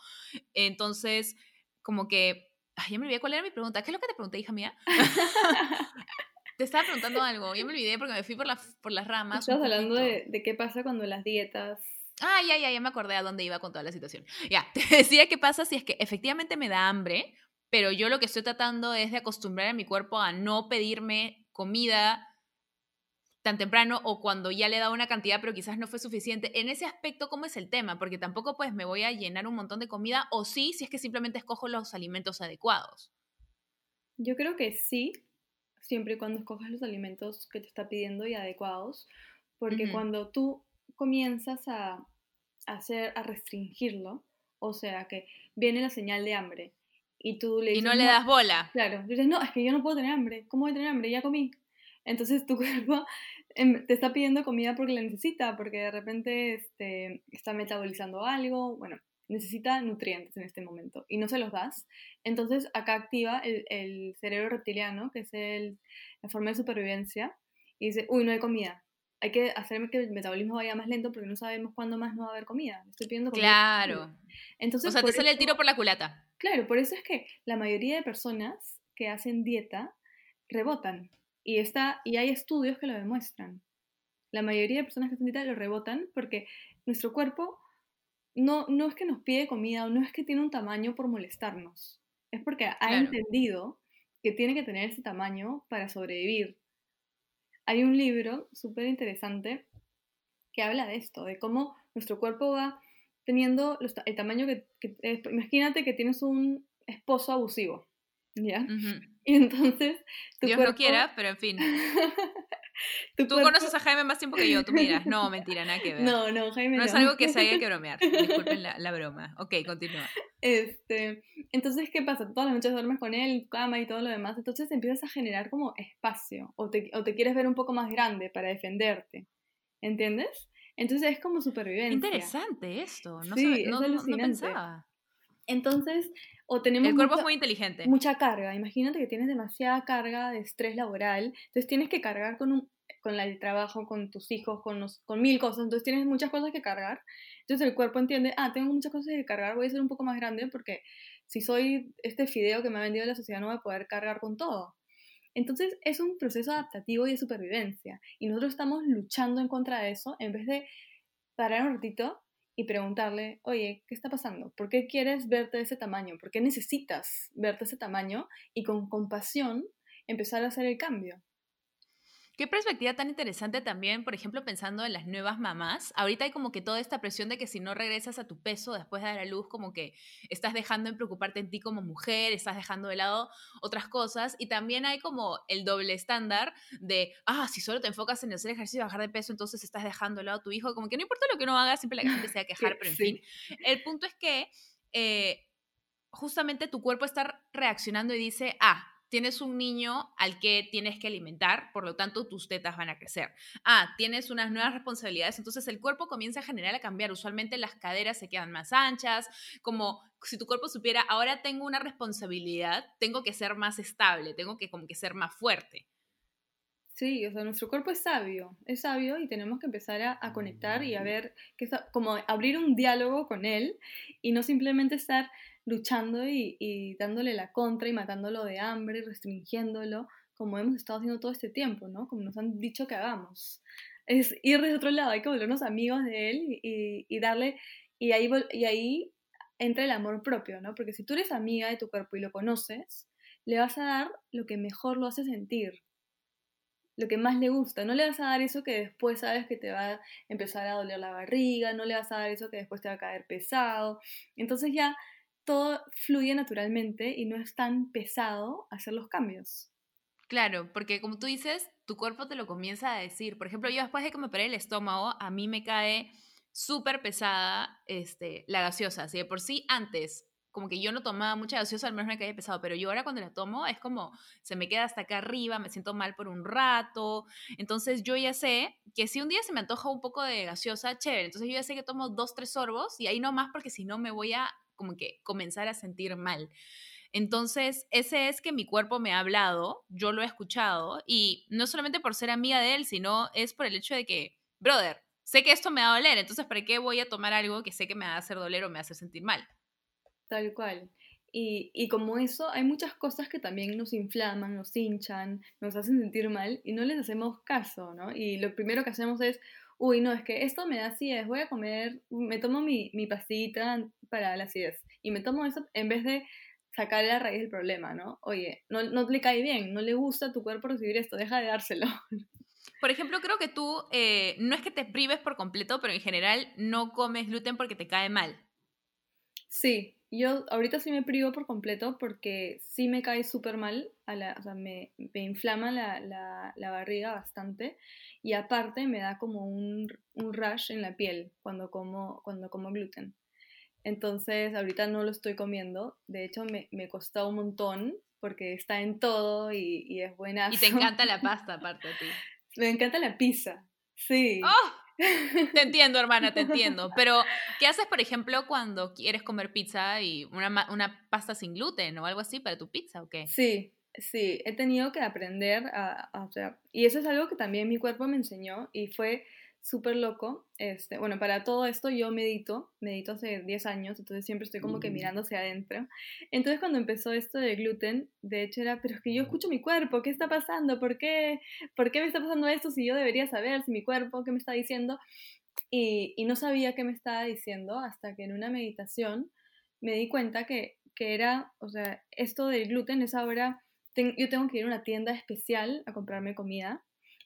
Entonces, como que, ay, ya me olvidé cuál era mi pregunta. ¿Qué es lo que te pregunté, hija mía? te estaba preguntando algo, ya me olvidé porque me fui por, por las ramas. Estabas hablando de, de qué pasa cuando las dietas Ah, ya, ya, ya me acordé a dónde iba con toda la situación. Ya, te decía qué pasa si es que efectivamente me da hambre, pero yo lo que estoy tratando es de acostumbrar a mi cuerpo a no pedirme comida tan temprano o cuando ya le he dado una cantidad pero quizás no fue suficiente. En ese aspecto, ¿cómo es el tema? Porque tampoco pues me voy a llenar un montón de comida o sí, si es que simplemente escojo los alimentos adecuados. Yo creo que sí, siempre y cuando escojas los alimentos que te está pidiendo y adecuados, porque cuando tú comienzas a, hacer, a restringirlo, o sea que viene la señal de hambre y tú le dices... Y no le das bola. Claro, dices, no, es que yo no puedo tener hambre, ¿cómo voy a tener hambre? Ya comí. Entonces tu cuerpo em, te está pidiendo comida porque la necesita, porque de repente este, está metabolizando algo, bueno, necesita nutrientes en este momento y no se los das. Entonces acá activa el, el cerebro reptiliano, que es el, la forma de supervivencia, y dice, uy, no hay comida. Hay que hacer que el metabolismo vaya más lento porque no sabemos cuándo más no va a haber comida. Estoy pidiendo comida. Claro. Entonces, o sea, te sale el tiro por la culata. Claro, por eso es que la mayoría de personas que hacen dieta rebotan. Y, está, y hay estudios que lo demuestran. La mayoría de personas que hacen dieta lo rebotan porque nuestro cuerpo no, no es que nos pide comida o no es que tiene un tamaño por molestarnos. Es porque ha entendido que tiene que tener ese tamaño para sobrevivir. Hay un libro súper interesante que habla de esto, de cómo nuestro cuerpo va teniendo el tamaño que, imagínate que tienes un esposo abusivo, ¿ya? Y entonces... Tu Dios no quiera, pero en fin. tú conoces a Jaime más tiempo que yo, tú miras. No, mentira, nada que ver. No, no, Jaime no. No es algo que se haya que bromear. Disculpen la, broma. Ok, continúa. Este, entonces, ¿qué pasa? Todas las noches duermes con él, cama y todo lo demás. Entonces empiezas a generar como espacio. O te, o te quieres ver un poco más grande para defenderte. ¿Entiendes? Entonces es como supervivencia. Interesante esto. No, sí, no, no, pensaba. Entonces, o tenemos... El cuerpo es muy inteligente. Mucha carga. Imagínate que tienes demasiada carga de estrés laboral. Entonces tienes que cargar con, un, con el trabajo, con tus hijos, con, con mil cosas. Entonces tienes muchas cosas que cargar. Entonces el cuerpo entiende, ah, tengo muchas cosas que cargar, voy a ser un poco más grande porque si soy este fideo que me ha vendido la sociedad no voy a poder cargar con todo. Entonces es un proceso adaptativo y de supervivencia. Y nosotros estamos luchando en contra de eso en vez de parar un ratito y preguntarle, oye, ¿qué está pasando? ¿Por qué quieres verte de ese tamaño? ¿Por qué necesitas verte de ese tamaño? Y con compasión empezar a hacer el cambio. Qué perspectiva tan interesante también, por ejemplo, pensando en las nuevas mamás. Ahorita hay como que toda esta presión de que si no regresas a tu peso después de dar a luz, como que estás dejando en preocuparte en ti como mujer, estás dejando de lado otras cosas. Y también hay como el doble estándar de, ah, si solo te enfocas en hacer ejercicio y bajar de peso, entonces estás dejando de lado a tu hijo. Como que no importa lo que uno haga, siempre la gente se va a quejar, pero en fin. El punto es que eh, justamente tu cuerpo está reaccionando y dice, ah, tienes un niño al que tienes que alimentar, por lo tanto tus tetas van a crecer. Ah, tienes unas nuevas responsabilidades, entonces el cuerpo comienza a generar a cambiar. Usualmente las caderas se quedan más anchas, como si tu cuerpo supiera, ahora tengo una responsabilidad, tengo que ser más estable, tengo que como que ser más fuerte. Sí, o sea, nuestro cuerpo es sabio, es sabio y tenemos que empezar a, conectar y a ver, que como abrir un diálogo con él y no simplemente estar luchando y, dándole la contra y matándolo de hambre, y restringiéndolo, como hemos estado haciendo todo este tiempo, ¿no? Como nos han dicho que hagamos. Es ir de otro lado, hay que volvernos amigos de él y, darle, y ahí, y ahí entra el amor propio, ¿no? Porque si tú eres amiga de tu cuerpo y lo conoces, le vas a dar lo que mejor lo hace sentir, lo que más le gusta. No le vas a dar eso que después sabes que te va a empezar a doler la barriga, no le vas a dar eso que después te va a caer pesado. Entonces ya todo fluye naturalmente y no es tan pesado hacer los cambios. Claro, porque como tú dices, tu cuerpo te lo comienza a decir. Por ejemplo, yo después de que me operé el estómago, a mí me cae súper pesada este, la gaseosa. Así de por sí, antes, como que yo no tomaba mucha gaseosa, al menos me caía pesado, pero yo ahora cuando la tomo es como se me queda hasta acá arriba, me siento mal por un rato. Entonces yo ya sé que si un día se me antoja un poco de gaseosa, chévere. Entonces yo ya sé que tomo dos, tres sorbos y ahí no más porque si no me voy a como que comenzar a sentir mal. Entonces, ese es que mi cuerpo me ha hablado, yo lo he escuchado, y no solamente por ser amiga de él, sino es por el hecho de que, brother, sé que esto me va a doler, entonces, ¿para qué voy a tomar algo que sé que me va a hacer doler o me hace sentir mal? Tal cual. Y, y, como eso, hay muchas cosas que también nos inflaman, nos hinchan, nos hacen sentir mal y no les hacemos caso, ¿no? Y lo primero que hacemos es, uy, no, es que esto me da acidez, voy a comer, me tomo mi, mi pastillita para la acidez y me tomo eso en vez de sacar la raíz del problema, ¿no? Oye, no, no le cae bien, no le gusta a tu cuerpo recibir esto, deja de dárselo. Por ejemplo, creo que tú eh, no es que te prives por completo, pero en general no comes gluten porque te cae mal. Sí, yo ahorita sí me privo por completo porque sí me cae súper mal, a la, o sea, me, me inflama la, la, la, barriga bastante y aparte me da como un, un rush en la piel cuando como, cuando como gluten. Entonces ahorita no lo estoy comiendo, de hecho me, me costó un montón porque está en todo y, es buena. Y te encanta la pasta aparte a ti. Me encanta la pizza, sí. ¡Oh! Te entiendo, hermana, te entiendo. Pero, ¿qué haces, por ejemplo, cuando quieres comer pizza y una, una pasta sin gluten o algo así para tu pizza o qué? Sí, sí, he tenido que aprender a, a, y eso es algo que también mi cuerpo me enseñó y fue súper loco. Este, bueno, para todo esto yo medito, medito hace 10 años, entonces siempre estoy como que mirando hacia adentro. Entonces cuando empezó esto del gluten, de hecho era, pero es que yo escucho mi cuerpo, ¿qué está pasando? ¿Por qué? ¿Por qué me está pasando esto si yo debería saber si mi cuerpo, qué me está diciendo? Y, y no sabía qué me estaba diciendo hasta que en una meditación me di cuenta que, que era, o sea, esto del gluten es ahora, yo tengo que ir a una tienda especial a comprarme comida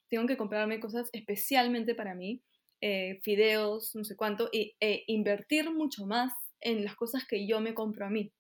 tengo que comprarme cosas especialmente para mí, eh, fideos, no sé cuánto, e invertir mucho más en las cosas que yo me compro a mí.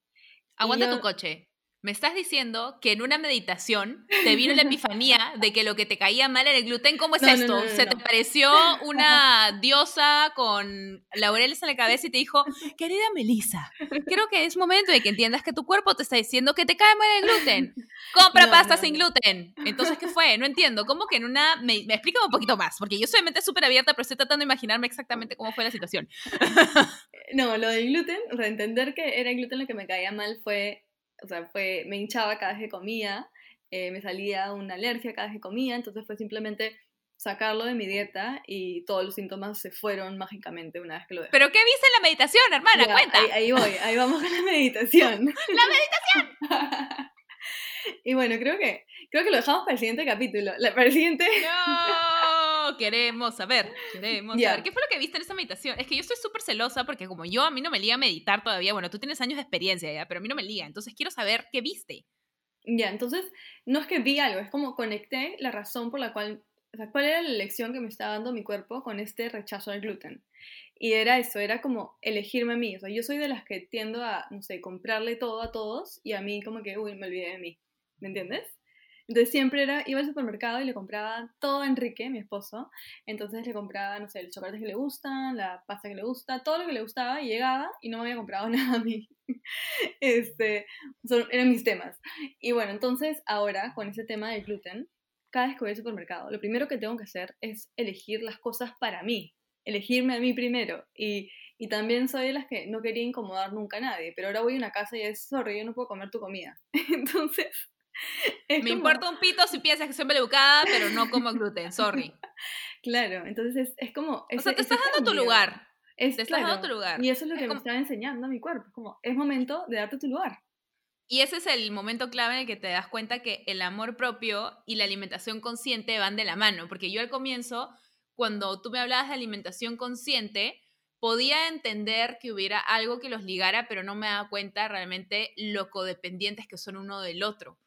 Aguanta tu coche. Me estás diciendo que en una meditación te vino la epifanía de que lo que te caía mal era el gluten. ¿Cómo es esto? ¿Se te pareció una diosa con laureles en la cabeza y te dijo, querida Melissa, creo que es momento de que entiendas que tu cuerpo te está diciendo que te cae mal el gluten. Compra pasta sin gluten. Entonces, ¿qué fue? No entiendo. ¿Cómo que en una... Me, me explica un poquito más, porque yo soy mente súper abierta, pero estoy tratando de imaginarme exactamente cómo fue la situación. No, lo del gluten, o sea, entender que era el gluten lo que me caía mal fue o sea, fue, me hinchaba cada vez que comía, eh, me salía una alergia cada vez que comía, entonces fue simplemente sacarlo de mi dieta y todos los síntomas se fueron mágicamente una vez que lo dejé. ¿Pero qué viste en la meditación, hermana? Cuenta. Ahí, voy, ahí vamos con la meditación. ¡La meditación! y bueno, creo que, creo que lo dejamos para el siguiente capítulo. para el siguiente... ¡No! Queremos saber, queremos saber. ¿Qué fue lo que viste en esa meditación? Es que yo estoy súper celosa porque como yo, a mí no me liga meditar todavía. Bueno, tú tienes años de experiencia ya, pero a mí no me liga. Entonces quiero saber qué viste. Ya, entonces no es que vi algo, es como conecté la razón por la cual o sea, ¿cuál era la lección que me estaba dando mi cuerpo con este rechazo al gluten? Y era eso, era como elegirme a mí. O sea, yo soy de las que tiendo a, no sé, comprarle todo a todos y a mí como que, uy, me olvidé de mí. ¿Me entiendes? Entonces siempre era, iba al supermercado y le compraba todo a Enrique, mi esposo. Entonces le compraba, no sé, el chocolate que le gustan, la pasta que le gusta, todo lo que le gustaba y llegaba y no me había comprado nada a mí. este, son, eran mis temas. Y bueno, entonces ahora con ese tema del gluten, cada vez que voy al supermercado, lo primero que tengo que hacer es elegir las cosas para mí, elegirme a mí primero. Y, y también soy de las que no quería incomodar nunca a nadie, pero ahora voy a una casa y es, sorry, yo no puedo comer tu comida. Entonces... Me importa un pito si piensas que soy maleducada, pero no como gluten, sorry. Claro, entonces es, como... o sea, te estás dando tu lugar. te estás dando tu lugar. Y eso es lo que me está enseñando a mi cuerpo. Como, es momento de darte tu lugar. Y ese es el momento clave en el que te das cuenta que el amor propio y la alimentación consciente van de la mano, porque yo al comienzo, cuando tú me hablabas de alimentación consciente, podía entender que hubiera algo que los ligara, pero no me daba cuenta realmente lo codependientes que son uno del otro.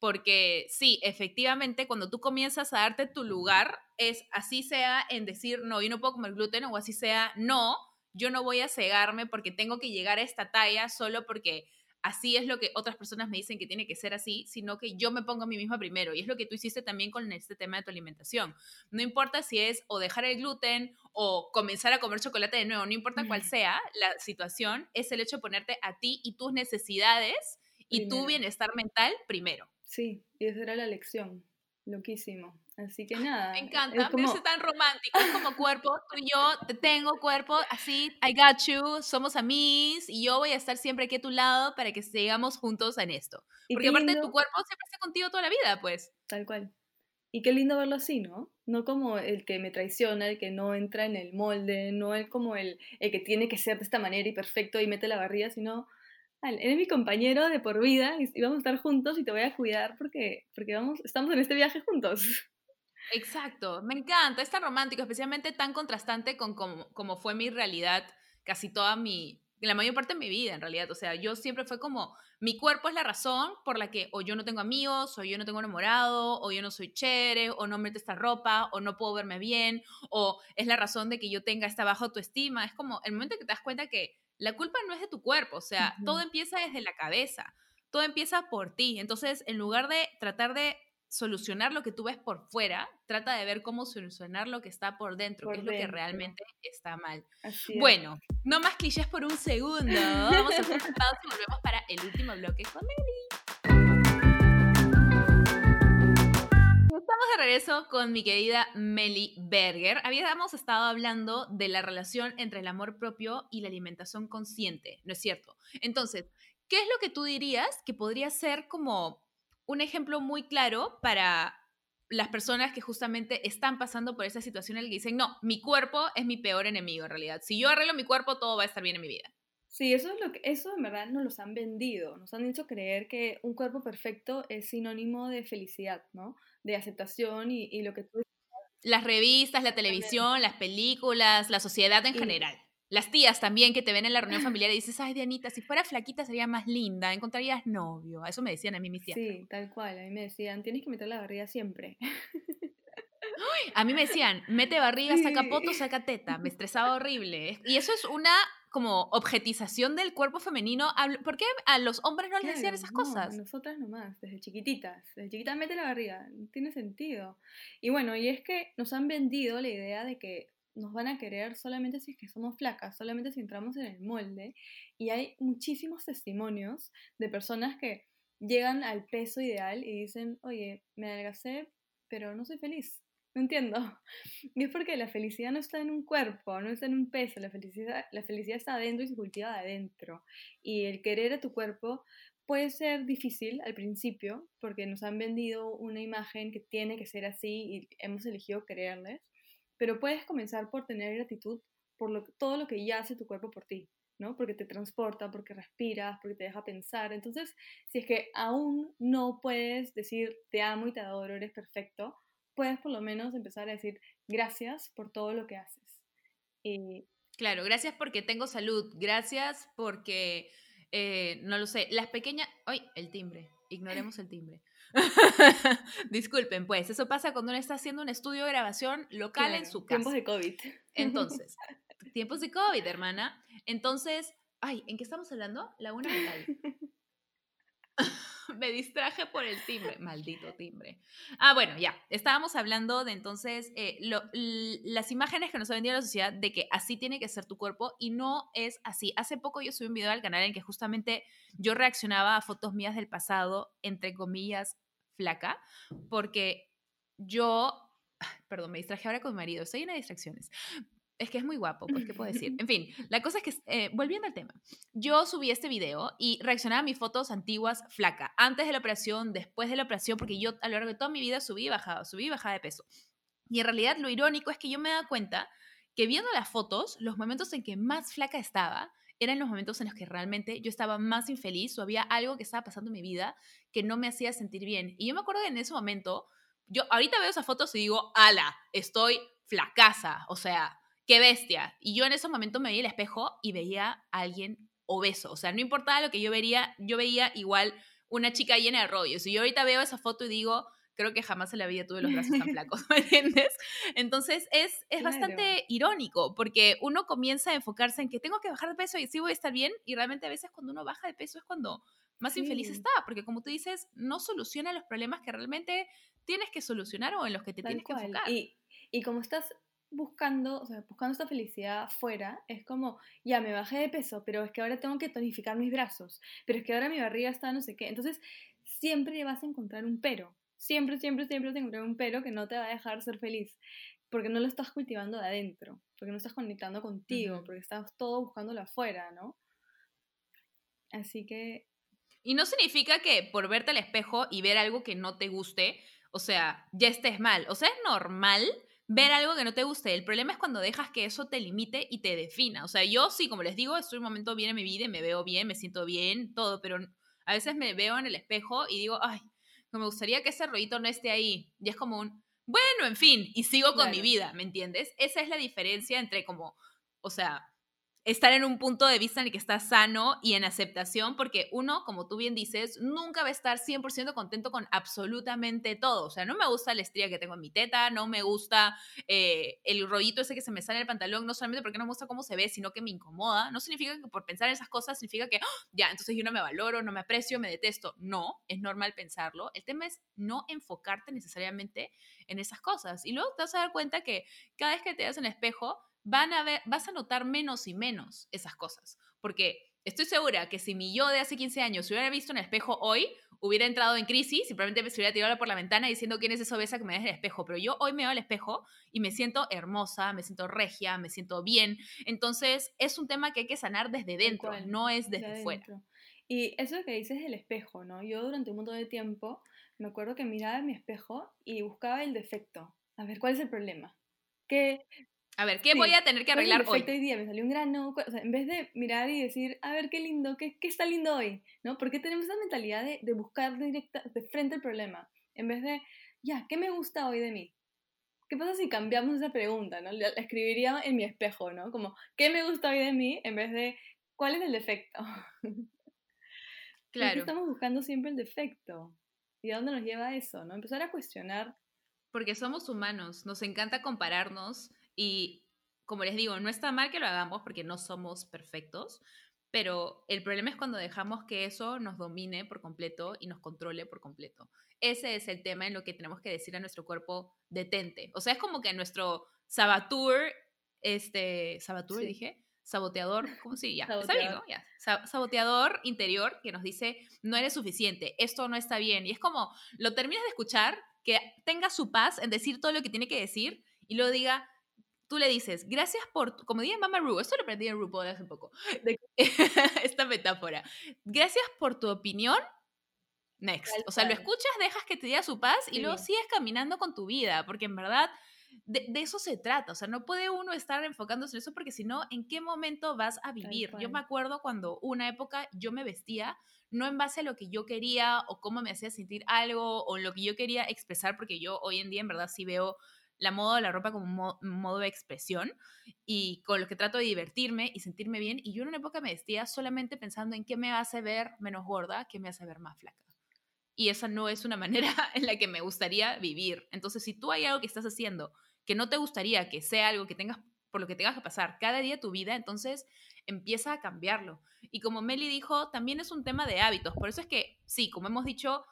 Porque sí, efectivamente, cuando tú comienzas a darte tu lugar, es así sea en decir, no, yo no puedo comer gluten, o así sea, no, yo no voy a cegarme porque tengo que llegar a esta talla solo porque así es lo que otras personas me dicen que tiene que ser así, sino que yo me pongo a mí misma primero. Y es lo que tú hiciste también con este tema de tu alimentación. No importa si es o dejar el gluten o comenzar a comer chocolate de nuevo, no importa cuál sea la situación, es el hecho de ponerte a ti y tus necesidades y tu bienestar mental primero. Sí, y esa era la lección. Loquísimo. Así que nada. Me encanta, me parece tan romántico. Es como cuerpo, tú y yo te tengo cuerpo, así, I got you, somos amigos y yo voy a estar siempre aquí a tu lado para que sigamos juntos en esto. Porque aparte tu cuerpo siempre está contigo toda la vida, pues. Tal cual. Y qué lindo verlo así, ¿no? No como el que me traiciona, el que no entra en el molde, no es como el, el que tiene que ser de esta manera y perfecto y mete la barriga, sino eres mi compañero de por vida y vamos a estar juntos y te voy a cuidar porque, porque vamos, estamos en este viaje juntos. Exacto, me encanta, es tan romántico, especialmente tan contrastante con como, fue mi realidad casi toda mi, la mayor parte de mi vida en realidad, o sea, yo siempre fue como, mi cuerpo es la razón por la que o yo no tengo amigos, o yo no tengo enamorado, o yo no soy chévere, o no meto esta ropa, o no puedo verme bien, o es la razón de que yo tenga esta baja autoestima, es como el momento que te das cuenta que la culpa no es de tu cuerpo, o sea, todo empieza desde la cabeza, todo empieza por ti. Entonces, en lugar de tratar de solucionar lo que tú ves por fuera, trata de ver cómo solucionar lo que está por dentro, que es lo que realmente está mal. Bueno, no más clichés por un segundo. Vamos a hacer una pausa y volvemos para el último bloque con Meli. Estamos de regreso con mi querida Meli Berger. Habíamos estado hablando de la relación entre el amor propio y la alimentación consciente, ¿no es cierto? Entonces, ¿qué es lo que tú dirías que podría ser como un ejemplo muy claro para las personas que justamente están pasando por esa situación en la que dicen, no, mi cuerpo es mi peor enemigo en realidad. Si yo arreglo mi cuerpo, todo va a estar bien en mi vida. Sí, eso es lo que, eso en verdad nos los han vendido, nos han hecho creer que un cuerpo perfecto es sinónimo de felicidad, ¿no? De aceptación y, y lo que tú... Las revistas, la televisión, las películas, la sociedad en general. Las tías también que te ven en la reunión familiar y dices, ay, Dianita, si fuera flaquita sería más linda, encontrarías novio. Eso me decían a mí mis tías. Sí, tal cual. A mí me decían, tienes que meter la barriga siempre. A mí me decían, mete barriga, saca poto, saca teta. Me estresaba horrible. Y eso es una como objetización del cuerpo femenino. ¿Por qué a los hombres no les decían esas cosas? nosotras nomás, desde chiquititas. Desde chiquitas mete la barriga. No tiene sentido. Y bueno, y es que nos han vendido la idea de que nos van a querer solamente si es que somos flacas, solamente si entramos en el molde. Y hay muchísimos testimonios de personas que llegan al peso ideal y dicen, oye, me adelgacé, pero no soy feliz. No entiendo. Y es porque la felicidad no está en un cuerpo, no está en un peso, la felicidad, la felicidad está adentro y se cultiva de adentro. Y el querer a tu cuerpo puede ser difícil al principio, porque nos han vendido una imagen que tiene que ser así y hemos elegido creerles, pero puedes comenzar por tener gratitud por lo, todo lo que ya hace tu cuerpo por ti. ¿no? Porque te transporta, porque respiras, porque te deja pensar. Entonces, si es que aún no puedes decir te amo y te adoro, eres perfecto, puedes por lo menos empezar a decir gracias por todo lo que haces. Y... Claro, gracias porque tengo salud, gracias porque, eh, no lo sé, las pequeñas... ¡Ay! El timbre, ignoremos el timbre. Disculpen, pues, eso pasa cuando uno está haciendo un estudio de grabación local en su casa. Tiempos de COVID. Entonces, tiempos de COVID, hermana. Entonces, ay, ¿en qué estamos hablando? La una mental. me distraje por el timbre, maldito timbre. Ah, bueno, ya, estábamos hablando de entonces eh, las imágenes que nos ha vendido la sociedad de que así tiene que ser tu cuerpo y no es así. Hace poco yo subí un video al canal en que justamente yo reaccionaba a fotos mías del pasado, entre comillas, flaca, porque yo, perdón, me distraje ahora con mi marido, soy una de distracciones, es que es muy guapo, pues, ¿qué puedo decir? En fin, la cosa es que, eh, volviendo al tema, yo subí este video y reaccionaba a mis fotos antiguas flaca, antes de la operación, después de la operación, porque yo a lo largo de toda mi vida subí y bajaba, subí y bajaba de peso. Y en realidad lo irónico es que yo me da cuenta que viendo las fotos, los momentos en que más flaca estaba, eran los momentos en los que realmente yo estaba más infeliz o había algo que estaba pasando en mi vida que no me hacía sentir bien. Y yo me acuerdo que en ese momento, yo ahorita veo esas fotos y digo, ala, estoy flacaza, o sea, qué bestia. Y yo en ese momento me veía el espejo y veía a alguien obeso. O sea, no importaba lo que yo vería, yo veía igual una chica llena de rollos. Y yo ahorita veo esa foto y digo, creo que jamás en la vida tuve los brazos tan flacos, ¿me entiendes? Entonces es, es bastante irónico porque uno comienza a enfocarse en que tengo que bajar de peso y sí voy a estar bien y realmente a veces cuando uno baja de peso es cuando más infeliz está, porque como tú dices, no soluciona los problemas que realmente tienes que solucionar o en los que te tienes que enfocar. Y, y como estás buscando, o sea, buscando esta felicidad fuera, es como, ya me bajé de peso, pero es que ahora tengo que tonificar mis brazos, pero es que ahora mi barriga está no sé qué. Entonces, siempre vas a encontrar un pero. Siempre, siempre, siempre te encontrar un pero que no te va a dejar ser feliz, porque no lo estás cultivando de adentro, porque no estás conectando contigo, porque estás todo buscándolo afuera, ¿no? Así que... Y no significa que por verte al espejo y ver algo que no te guste, o sea, ya estés mal. O sea, es normal ver algo que no te guste. El problema es cuando dejas que eso te limite y te defina. O sea, yo sí, como les digo, estoy un momento bien en mi vida y me veo bien, me siento bien, todo, pero a veces me veo en el espejo y digo, ay, no me gustaría que ese rollito no esté ahí. Y es como un, bueno, en fin, y sigo con mi vida, ¿me entiendes? Esa es la diferencia entre como, o sea, estar en un punto de vista en el que estás sano y en aceptación, porque uno, como tú bien dices, nunca va a estar 100% contento con absolutamente todo. O sea, no me gusta la estría que tengo en mi teta, no me gusta eh, el rollito ese que se me sale en el pantalón, no solamente porque no me gusta cómo se ve, sino que me incomoda. No significa que por pensar en esas cosas significa que, ¡ah! ya, entonces yo no me valoro, no me aprecio, me detesto. No, es normal pensarlo. El tema es no enfocarte necesariamente en esas cosas. Y luego te vas a dar cuenta que cada vez que te das en el espejo, van a ver, vas a notar menos y menos esas cosas, porque estoy segura que si mi yo de hace 15 años se hubiera visto en el espejo hoy, hubiera entrado en crisis y probablemente se hubiera tirado por la ventana diciendo quién es esa obesa que me deja el espejo. Pero yo hoy me veo al espejo y me siento hermosa, me siento regia, me siento bien. Entonces es un tema que hay que sanar desde dentro, no es desde fuera. Y eso que dices del espejo, ¿no? Yo durante un montón de tiempo me acuerdo que miraba en mi espejo y buscaba el defecto. A ver, ¿cuál es el problema? Que a ver, ¿qué voy a tener que arreglar hoy? hoy día me salió un grano, o sea, en vez de mirar y decir, a ver, qué lindo, qué, qué está lindo hoy, ¿no? Porque tenemos esa mentalidad de, de, buscar directa, de frente el problema, en vez de, ya, ¿qué me gusta hoy de mí? ¿Qué pasa si cambiamos esa pregunta, no? La escribiría en mi espejo, ¿no? Como, ¿qué me gusta hoy de mí? En vez de, ¿cuál es el defecto? Claro. estamos buscando siempre el defecto. ¿Y a dónde nos lleva eso, no? Empezar a cuestionar. Porque somos humanos, nos encanta compararnos y como les digo, no está mal que lo hagamos porque no somos perfectos, pero el problema es cuando dejamos que eso nos domine por completo y nos controle por completo. Ese es el tema en lo que tenemos que decir a nuestro cuerpo, detente. O sea, es como que nuestro saboteur, este, saboteur dije, saboteador, ¿cómo se Ya, está bien, ¿no? Ya. Saboteador interior que nos dice, no eres suficiente, esto no está bien. Y es como, lo terminas de escuchar, que tenga su paz en decir todo lo que tiene que decir y luego diga, tú le dices, gracias por, como dice Mama Ru, esto lo aprendí en RuPaul hace poco, esta metáfora, gracias por tu opinión, next. O sea, lo escuchas, dejas que te diga su paz y luego sigues caminando con tu vida, porque en verdad de, eso se trata. O sea, no puede uno estar enfocándose en eso porque si no, ¿en qué momento vas a vivir? Yo me acuerdo cuando una época yo me vestía no en base a lo que yo quería o cómo me hacía sentir algo o lo que yo quería expresar, porque yo hoy en día en verdad sí veo la moda la ropa como un modo de expresión y con lo que trato de divertirme y sentirme bien. Y yo en una época me vestía solamente pensando en qué me hace ver menos gorda, qué me hace ver más flaca. Y esa no es una manera en la que me gustaría vivir. Entonces, si tú hay algo que estás haciendo que no te gustaría que sea algo que tengas por lo que tengas que pasar cada día de tu vida, entonces empieza a cambiarlo. Y como Meli dijo, también es un tema de hábitos. Por eso es que, sí, como hemos dicho,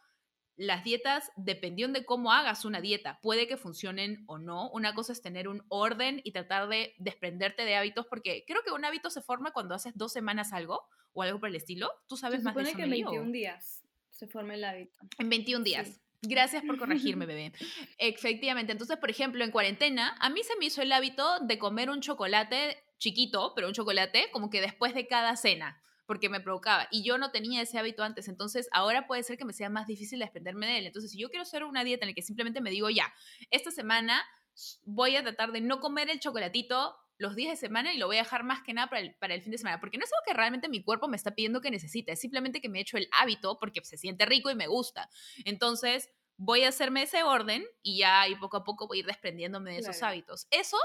las dietas, dependiendo de cómo hagas una dieta, puede que funcionen o no. Una cosa es tener un orden y tratar de desprenderte de hábitos, porque creo que un hábito se forma cuando haces dos semanas algo o algo por el estilo. Tú sabes más de eso. que en 21 días se forma el hábito. En 21 días. Gracias por corregirme, bebé. Efectivamente. Entonces, por ejemplo, en cuarentena, a mí se me hizo el hábito de comer un chocolate chiquito, pero un chocolate como que después de cada cena porque me provocaba. Y yo no tenía ese hábito antes, entonces ahora puede ser que me sea más difícil desprenderme de él. Entonces, si yo quiero hacer una dieta en la que simplemente me digo, ya, esta semana voy a tratar de no comer el chocolatito los días de semana y lo voy a dejar más que nada para el, para el fin de semana, porque no es algo que realmente mi cuerpo me está pidiendo que necesite, es simplemente que me he hecho el hábito porque se siente rico y me gusta. Entonces, voy a hacerme ese orden y ya y poco a poco voy a ir desprendiéndome de esos hábitos. Eso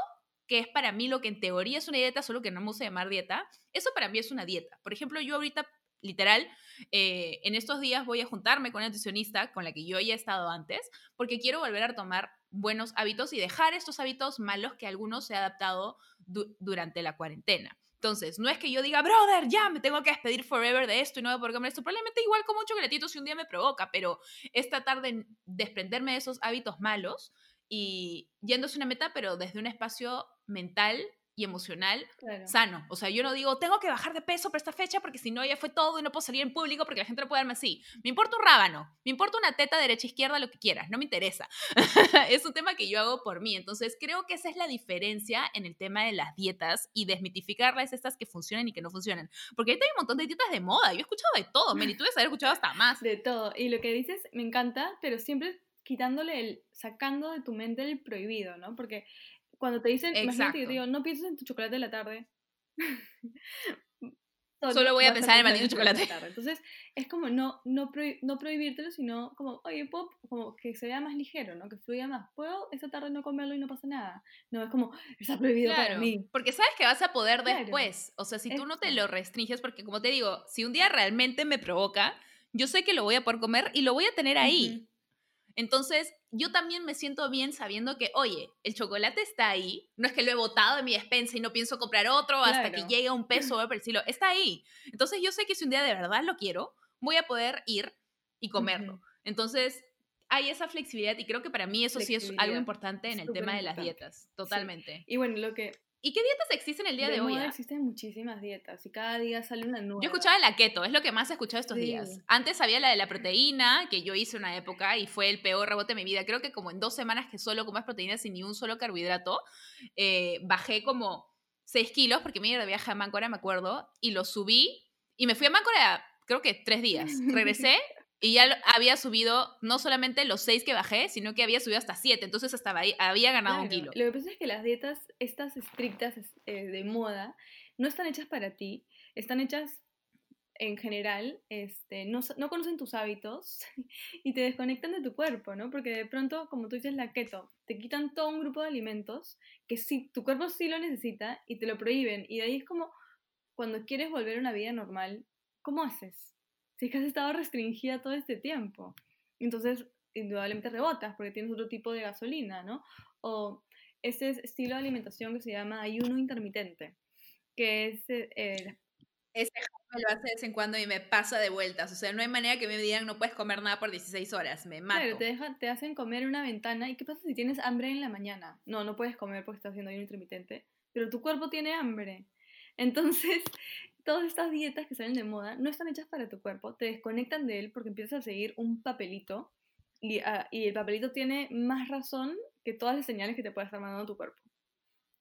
que es para mí lo que en teoría es una dieta, solo que no me gusta llamar dieta, eso para mí es una dieta. Por ejemplo, yo ahorita, literal, eh, en estos días voy a juntarme con una nutricionista con la que yo ya he estado antes, porque quiero volver a tomar buenos hábitos y dejar estos hábitos malos que algunos se han adaptado durante la cuarentena. Entonces, no es que yo diga, brother, ya me tengo que despedir forever de esto y no voy a poder comer esto. Probablemente igual como un chocolatito si un día me provoca, pero es tratar de desprenderme de esos hábitos malos y yéndose una meta, pero desde un espacio mental y emocional sano. O sea, yo no digo, tengo que bajar de peso para esta fecha porque si no ya fue todo y no puedo salir en público porque la gente no puede darme así. Me importa un rábano, me importa una teta derecha, izquierda, lo que quieras, no me interesa. es un tema que yo hago por mí. Entonces, creo que esa es la diferencia en el tema de las dietas y desmitificarlas estas que funcionan y que no funcionan. Porque ahorita hay un montón de dietas de moda. Yo he escuchado de todo, Mary, tú debes haber escuchado hasta más. De todo. Y lo que dices me encanta, pero siempre quitándole el, sacando de tu mente el prohibido, ¿no? Porque cuando te dicen, imagínate que te digo, no pienses en tu chocolate de la tarde. Solo, voy a pensar en el maldito chocolate. Entonces, es como no, no, no prohibírtelo, sino como, oye, pop, como que se vea más ligero, ¿no? Que fluya más. ¿Puedo esta tarde no comerlo y no pasa nada? No, es como, está prohibido para mí. Porque sabes que vas a poder después. O sea, si tú no te lo restringes, porque como te digo, si un día realmente me provoca, yo sé que lo voy a poder comer y lo voy a tener ahí. Entonces, yo también me siento bien sabiendo que, oye, el chocolate está ahí, no es que lo he botado de mi despensa y no pienso comprar otro hasta que llegue a un peso o decirlo, está ahí. Entonces, yo sé que si un día de verdad lo quiero, voy a poder ir y comerlo. Entonces, hay esa flexibilidad y creo que para mí eso sí es algo importante en el tema de las dietas, totalmente. Y bueno, lo que ¿Y qué dietas existen el día de, hoy? Ah? Existen muchísimas dietas y cada día sale una nueva. Yo escuchaba la keto, es lo que más he escuchado estos días. Antes había la de la proteína, que yo hice una época y fue el peor rebote de mi vida. Creo que como en dos semanas que solo comas proteína sin ni un solo carbohidrato, eh, bajé como 6 kilos porque me iba de viaje a Máncora, me acuerdo, y lo subí y me fui a Máncora creo que tres días. Regresé y ya había subido no solamente los seis que bajé, sino que había subido hasta siete. Entonces hasta ahí, había ganado un kilo. Lo que pasa es que las dietas, estas estrictas eh, de moda, no están hechas para ti. Están hechas en general, este, no, no, conocen tus hábitos y te desconectan de tu cuerpo, ¿no? Porque de pronto, como tú dices, la keto, te quitan todo un grupo de alimentos que sí, tu cuerpo sí lo necesita y te lo prohíben. Y de ahí es como cuando quieres volver a una vida normal, ¿cómo haces? Si es que has estado restringida todo este tiempo. Entonces, indudablemente rebotas porque tienes otro tipo de gasolina, ¿no? O ese estilo de alimentación que se llama ayuno intermitente, que es... Eh, ese me lo hace de vez en cuando y me pasa de vueltas. O sea, no hay manera que me digan no puedes comer nada por 16 horas. Me mato. Claro, te, dejan, te hacen comer en una ventana. ¿Y qué pasa si tienes hambre en la mañana? No, no puedes comer porque estás haciendo ayuno intermitente. Pero tu cuerpo tiene hambre. Entonces, todas estas dietas que salen de moda no están hechas para tu cuerpo, te desconectan de él porque empiezas a seguir un papelito y, ah, el papelito tiene más razón que todas las señales que te puede estar mandando tu cuerpo.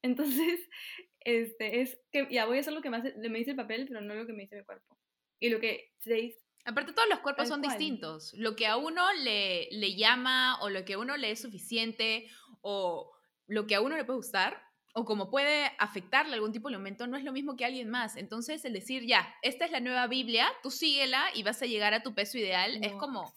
Entonces, este, es que ya voy a hacer lo que me, me dice el papel, pero no lo que me dice mi cuerpo. Y lo que se dice, Aparte, todos los cuerpos son distintos. Lo que a uno le, le llama o lo que a uno le es suficiente o lo que a uno le puede gustar, o como puede afectarle algún tipo de aumento, no es lo mismo que alguien más. Entonces, el decir, ya, esta es la nueva Biblia, tú síguela y vas a llegar a tu peso ideal, es como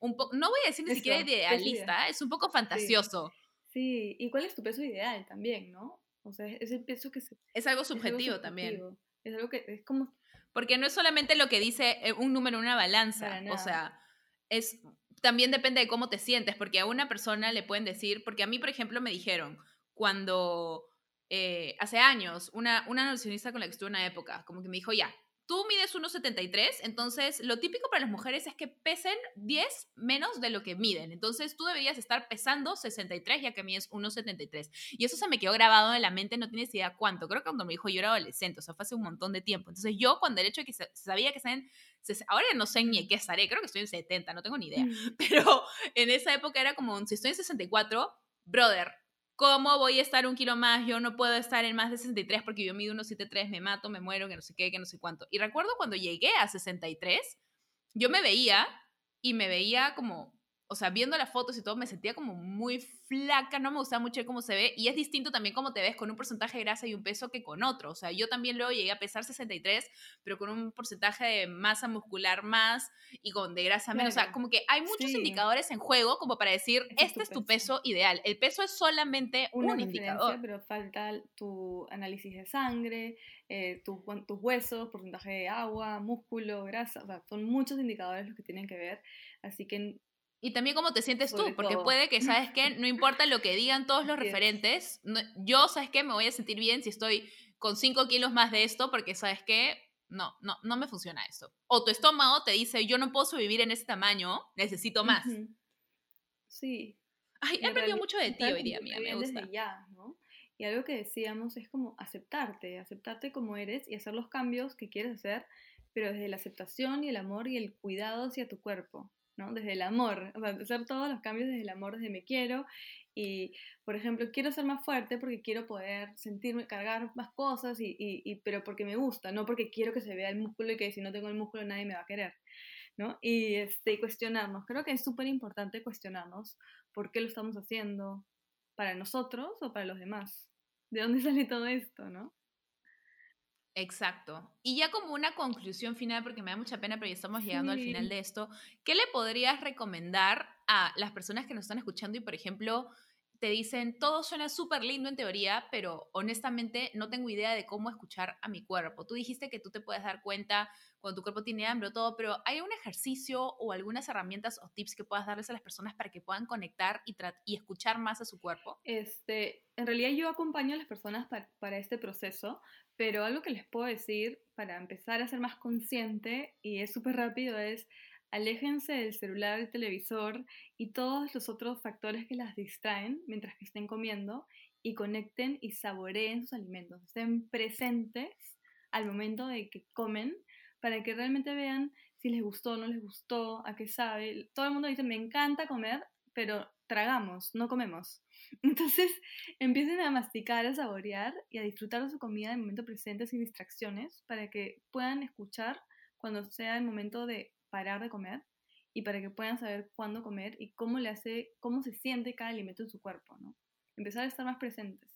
un poco, no voy a decir ni siquiera idealista, es un poco fantasioso. Sí. ¿y cuál es tu peso ideal también, no? O sea, es el peso que se... Es algo subjetivo, también. Es algo que es como... Porque no es solamente lo que dice eh, un número en una balanza, o sea, es... También depende de cómo te sientes, porque a una persona le pueden decir, porque a mí, por ejemplo, me dijeron, cuando eh, hace años, una, una nutricionista con la que estuve en una época, como que me dijo, ya, tú mides 1,73, entonces lo típico para las mujeres es que pesen 10 menos de lo que miden. Entonces tú deberías estar pesando 63 ya que mides 1,73. Y eso se me quedó grabado en la mente, no tienes idea cuánto. Creo que cuando me dijo yo era adolescente, o sea, fue hace un montón de tiempo. Entonces yo cuando el hecho de que sabía que están... Ahora no sé ni qué estaré, creo que estoy en 70, no tengo ni idea. Pero en esa época era como, si estoy en 64, brother, ¿Cómo voy a estar un kilo más? Yo no puedo estar en más de 63 porque yo mido 1,73, me mato, me muero, que no sé qué, que no sé cuánto. Y recuerdo cuando llegué a 63, yo me veía y me veía como o sea, viendo las fotos y todo, me sentía como muy flaca, no me gustaba mucho cómo se ve, y es distinto también cómo te ves con un porcentaje de grasa y un peso que con otro, o sea, yo también luego llegué a pesar 63, pero con un porcentaje de masa muscular más y con de grasa menos, o sea, como que hay muchos indicadores en juego como para decir, este es tu peso. ideal, el peso es solamente un indicador. Pero falta tu análisis de sangre, eh, tus huesos, porcentaje de agua, músculo, grasa, o sea, son muchos indicadores los que tienen que ver, así que y también cómo te sientes tú, porque puede que, ¿sabes qué? No importa lo que digan todos los referentes, yo, ¿sabes qué? Me voy a sentir bien si estoy con 5 kilos más de esto, porque, ¿sabes qué? No, no, no me funciona esto. O tu estómago te dice, yo no puedo sobrevivir en ese tamaño, necesito más. Sí. Ay, he aprendido mucho de ti hoy día, mía, me gusta. ya, ¿no? Y algo que decíamos es como aceptarte, aceptarte como eres y hacer los cambios que quieres hacer, pero desde la aceptación y el amor y el cuidado hacia tu cuerpo. ¿No? Desde el amor, o sea, hacer todos los cambios desde el amor, desde me quiero. Y, por ejemplo, quiero ser más fuerte porque quiero poder sentirme, cargar más cosas, y, pero porque me gusta, no porque quiero que se vea el músculo y que si no tengo el músculo nadie me va a querer. ¿no? Y este, cuestionarnos, creo que es súper importante cuestionarnos por qué lo estamos haciendo, para nosotros o para los demás. ¿De dónde sale todo esto, no? Exacto. Y ya como una conclusión final, porque me da mucha pena, pero ya estamos llegando al final de esto, ¿qué le podrías recomendar a las personas que nos están escuchando y, por ejemplo, te dicen, todo suena súper lindo en teoría, pero honestamente no tengo idea de cómo escuchar a mi cuerpo. Tú dijiste que tú te puedes dar cuenta cuando tu cuerpo tiene hambre o todo, pero ¿hay un ejercicio o algunas herramientas o tips que puedas darles a las personas para que puedan conectar y, escuchar más a su cuerpo? Este, en realidad yo acompaño a las personas para este proceso, pero algo que les puedo decir para empezar a ser más consciente, y es súper rápido, es aléjense del celular, del televisor y todos los otros factores que las distraen mientras que estén comiendo y conecten y saboreen sus alimentos. Estén presentes al momento de que comen para que realmente vean si les gustó, no les gustó, a qué sabe. Todo el mundo dice, me encanta comer, pero tragamos, no comemos. Entonces empiecen a masticar, a saborear y a disfrutar de su comida en el momento presente sin distracciones para que puedan escuchar cuando sea el momento de parar de comer y para que puedan saber cuándo comer y cómo le hace, cómo se siente cada alimento en su cuerpo, ¿no? Empezar a estar más presentes.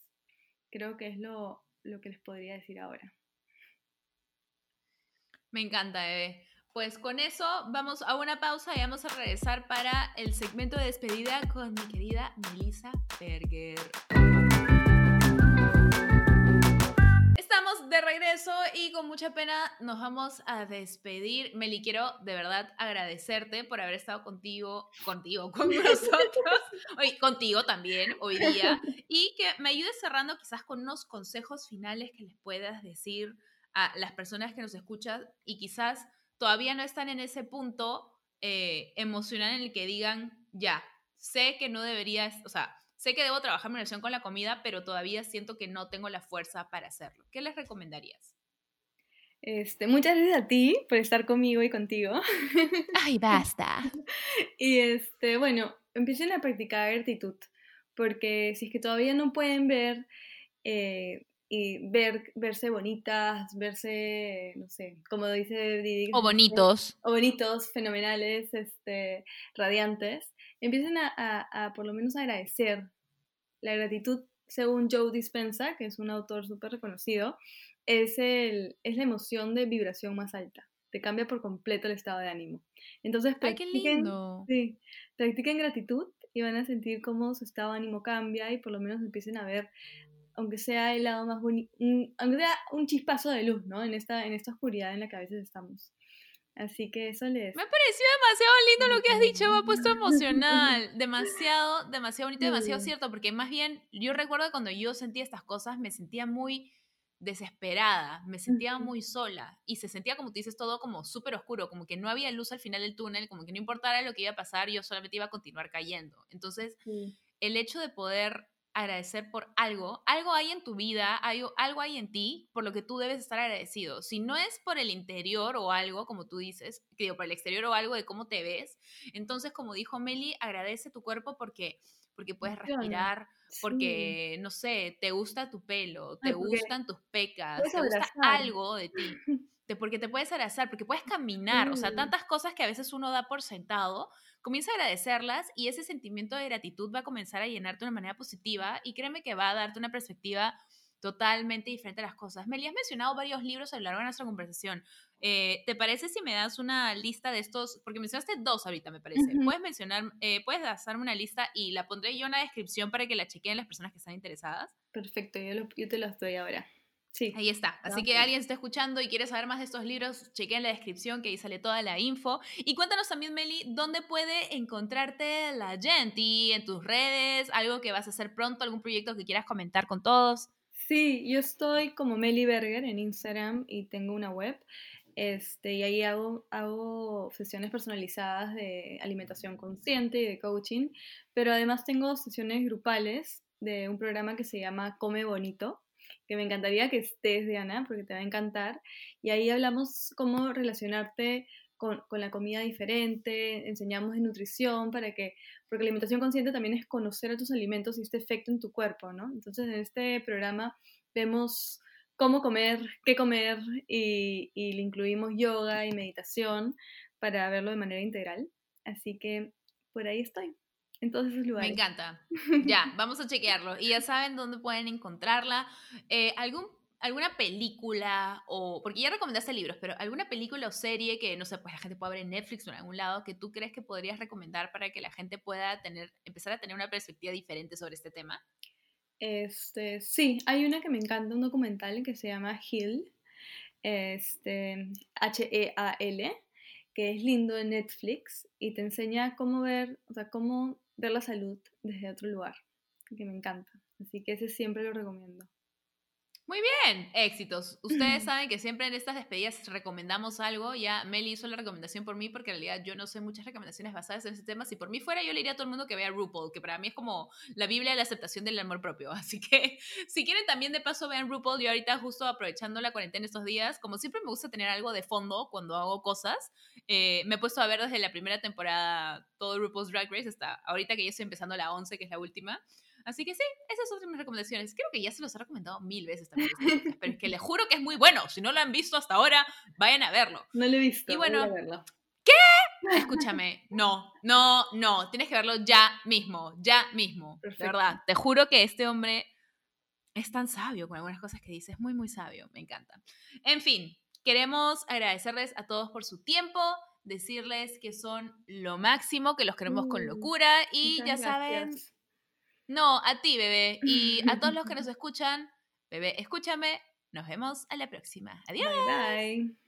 Creo que es lo, lo que les podría decir ahora. Me encanta, Eve. Pues con eso vamos a una pausa y vamos a regresar para el segmento de despedida con mi querida Melissa Berger. De regreso y con mucha pena nos vamos a despedir. Meli, quiero de verdad agradecerte por haber estado contigo, contigo, con nosotros, hoy, contigo también hoy día y que me ayudes cerrando quizás con unos consejos finales que les puedas decir a las personas que nos escuchan y quizás todavía no están en ese punto eh, emocional en el que digan, ya, sé que no debería, o sea, sé que debo trabajar mi relación con la comida, pero todavía siento que no tengo la fuerza para hacerlo. ¿Qué les recomendarías? Este, muchas gracias a ti por estar conmigo y contigo. Ay, basta. y este, bueno, empiecen a practicar gratitud, porque si es que todavía no pueden ver eh, y ver, verse bonitas, verse, no sé, como dice Didi. O bonitos. O bonitos, fenomenales, este, radiantes. Empiecen a, a, a por lo menos agradecer. La gratitud, según Joe Dispensa, que es un autor súper reconocido, es, el, es la emoción de vibración más alta. Te cambia por completo el estado de ánimo. Entonces, practiquen, Sí, practiquen gratitud y van a sentir cómo su estado de ánimo cambia y por lo menos empiecen a ver aunque sea el lado más bonito, aunque sea un chispazo de luz, ¿no? En esta, en esta oscuridad en la que a veces estamos. Así que eso les... Me ha parecido demasiado lindo lo que has dicho, me ha puesto emocional. Demasiado, demasiado bonito, demasiado cierto, porque más bien yo recuerdo cuando yo sentía estas cosas, me sentía muy desesperada, me sentía muy sola y se sentía, como tú dices, todo como súper oscuro, como que no había luz al final del túnel, como que no importara lo que iba a pasar, yo solamente iba a continuar cayendo. Entonces, el hecho de poder agradecer por algo, algo hay en tu vida, algo, algo hay en ti por lo que tú debes estar agradecido. Si no es por el interior o algo, como tú dices, digo, por el exterior o algo de cómo te ves, entonces, como dijo Meli, agradece tu cuerpo porque porque puedes respirar, porque, no sé, te gusta tu pelo, te gustan tus pecas, te gusta algo de ti, porque te puedes abrazar, porque puedes caminar, o sea, tantas cosas que a veces uno da por sentado, comienza a agradecerlas y ese sentimiento de gratitud va a comenzar a llenarte de una manera positiva y créeme que va a darte una perspectiva totalmente diferente a las cosas. Meli, has mencionado varios libros a lo largo de nuestra conversación. Eh, ¿Te parece si me das una lista de estos? Porque mencionaste dos ahorita, me parece. ¿Puedes mencionar, eh, puedes hacerme una lista y la pondré yo en la descripción para que la chequeen las personas que están interesadas? Perfecto, yo, yo te los doy ahora. Sí. Ahí está. Así que alguien está escuchando y quiere saber más de estos libros, chequeen la descripción que ahí sale toda la info. Y cuéntanos también, Meli, dónde puede encontrarte la gente en tus redes, algo que vas a hacer pronto, algún proyecto que quieras comentar con todos. Sí, yo estoy como Meli Berger en Instagram y tengo una web. Este, y ahí hago, hago sesiones personalizadas de alimentación consciente y de coaching, pero además tengo sesiones grupales de un programa que se llama Come Bonito, que me encantaría que estés, Diana, porque te va a encantar. Y ahí hablamos cómo relacionarte con, con, la comida diferente, enseñamos de nutrición para que, porque la alimentación consciente también es conocer a tus alimentos y este efecto en tu cuerpo, ¿no? Entonces en este programa vemos cómo comer, qué comer y, y le incluimos yoga y meditación para verlo de manera integral. Así que por ahí estoy en todos esos lugares. Me encanta. Ya, vamos a chequearlo. Y ya saben dónde pueden encontrarla. Eh, ¿algún, ¿Alguna película o, porque ya recomendaste libros, pero alguna película o serie que, no sé, pues la gente pueda ver en Netflix o en algún lado que tú crees que podrías recomendar para que la gente pueda tener, empezar a tener una perspectiva diferente sobre este tema? Este, sí, hay una que me encanta, un documental que se llama Heal, este, H-E-A-L, que es lindo en Netflix y te enseña cómo ver, o sea, cómo ver la salud desde otro lugar, que me encanta. Así que ese siempre lo recomiendo. Muy bien, éxitos. Ustedes saben que siempre en estas despedidas recomendamos algo. Ya Meli hizo la recomendación por mí porque en realidad yo no sé muchas recomendaciones basadas en ese tema. Si por mí fuera, yo le diría a todo el mundo que vea RuPaul, que para mí es como la Biblia de la aceptación del amor propio. Así que si quieren también de paso vean RuPaul, yo ahorita justo aprovechando la cuarentena estos días, como siempre me gusta tener algo de fondo cuando hago cosas, eh, me he puesto a ver desde la primera temporada todo RuPaul's Drag Race hasta ahorita que ya estoy empezando la 11, que es la última. Así que sí, esas son mis recomendaciones. Creo que ya se los he recomendado mil veces también. pero es que les juro que es muy bueno. Si no lo han visto hasta ahora, vayan a verlo. No lo he visto. Y bueno, voy a verlo. ¿qué? Escúchame, no, no, no. Tienes que verlo ya mismo, ya mismo. De Perfecto. verdad, te juro que este hombre es tan sabio con algunas cosas que dice. Es muy, muy sabio. Me encanta. En fin, queremos agradecerles a todos por su tiempo. Decirles que son lo máximo, que los queremos con Mm, locura y ya Muchas saben, gracias. No, a ti, bebé. Y a todos los que nos escuchan, bebé, escúchame. Nos vemos a la próxima. Adiós. Bye bye.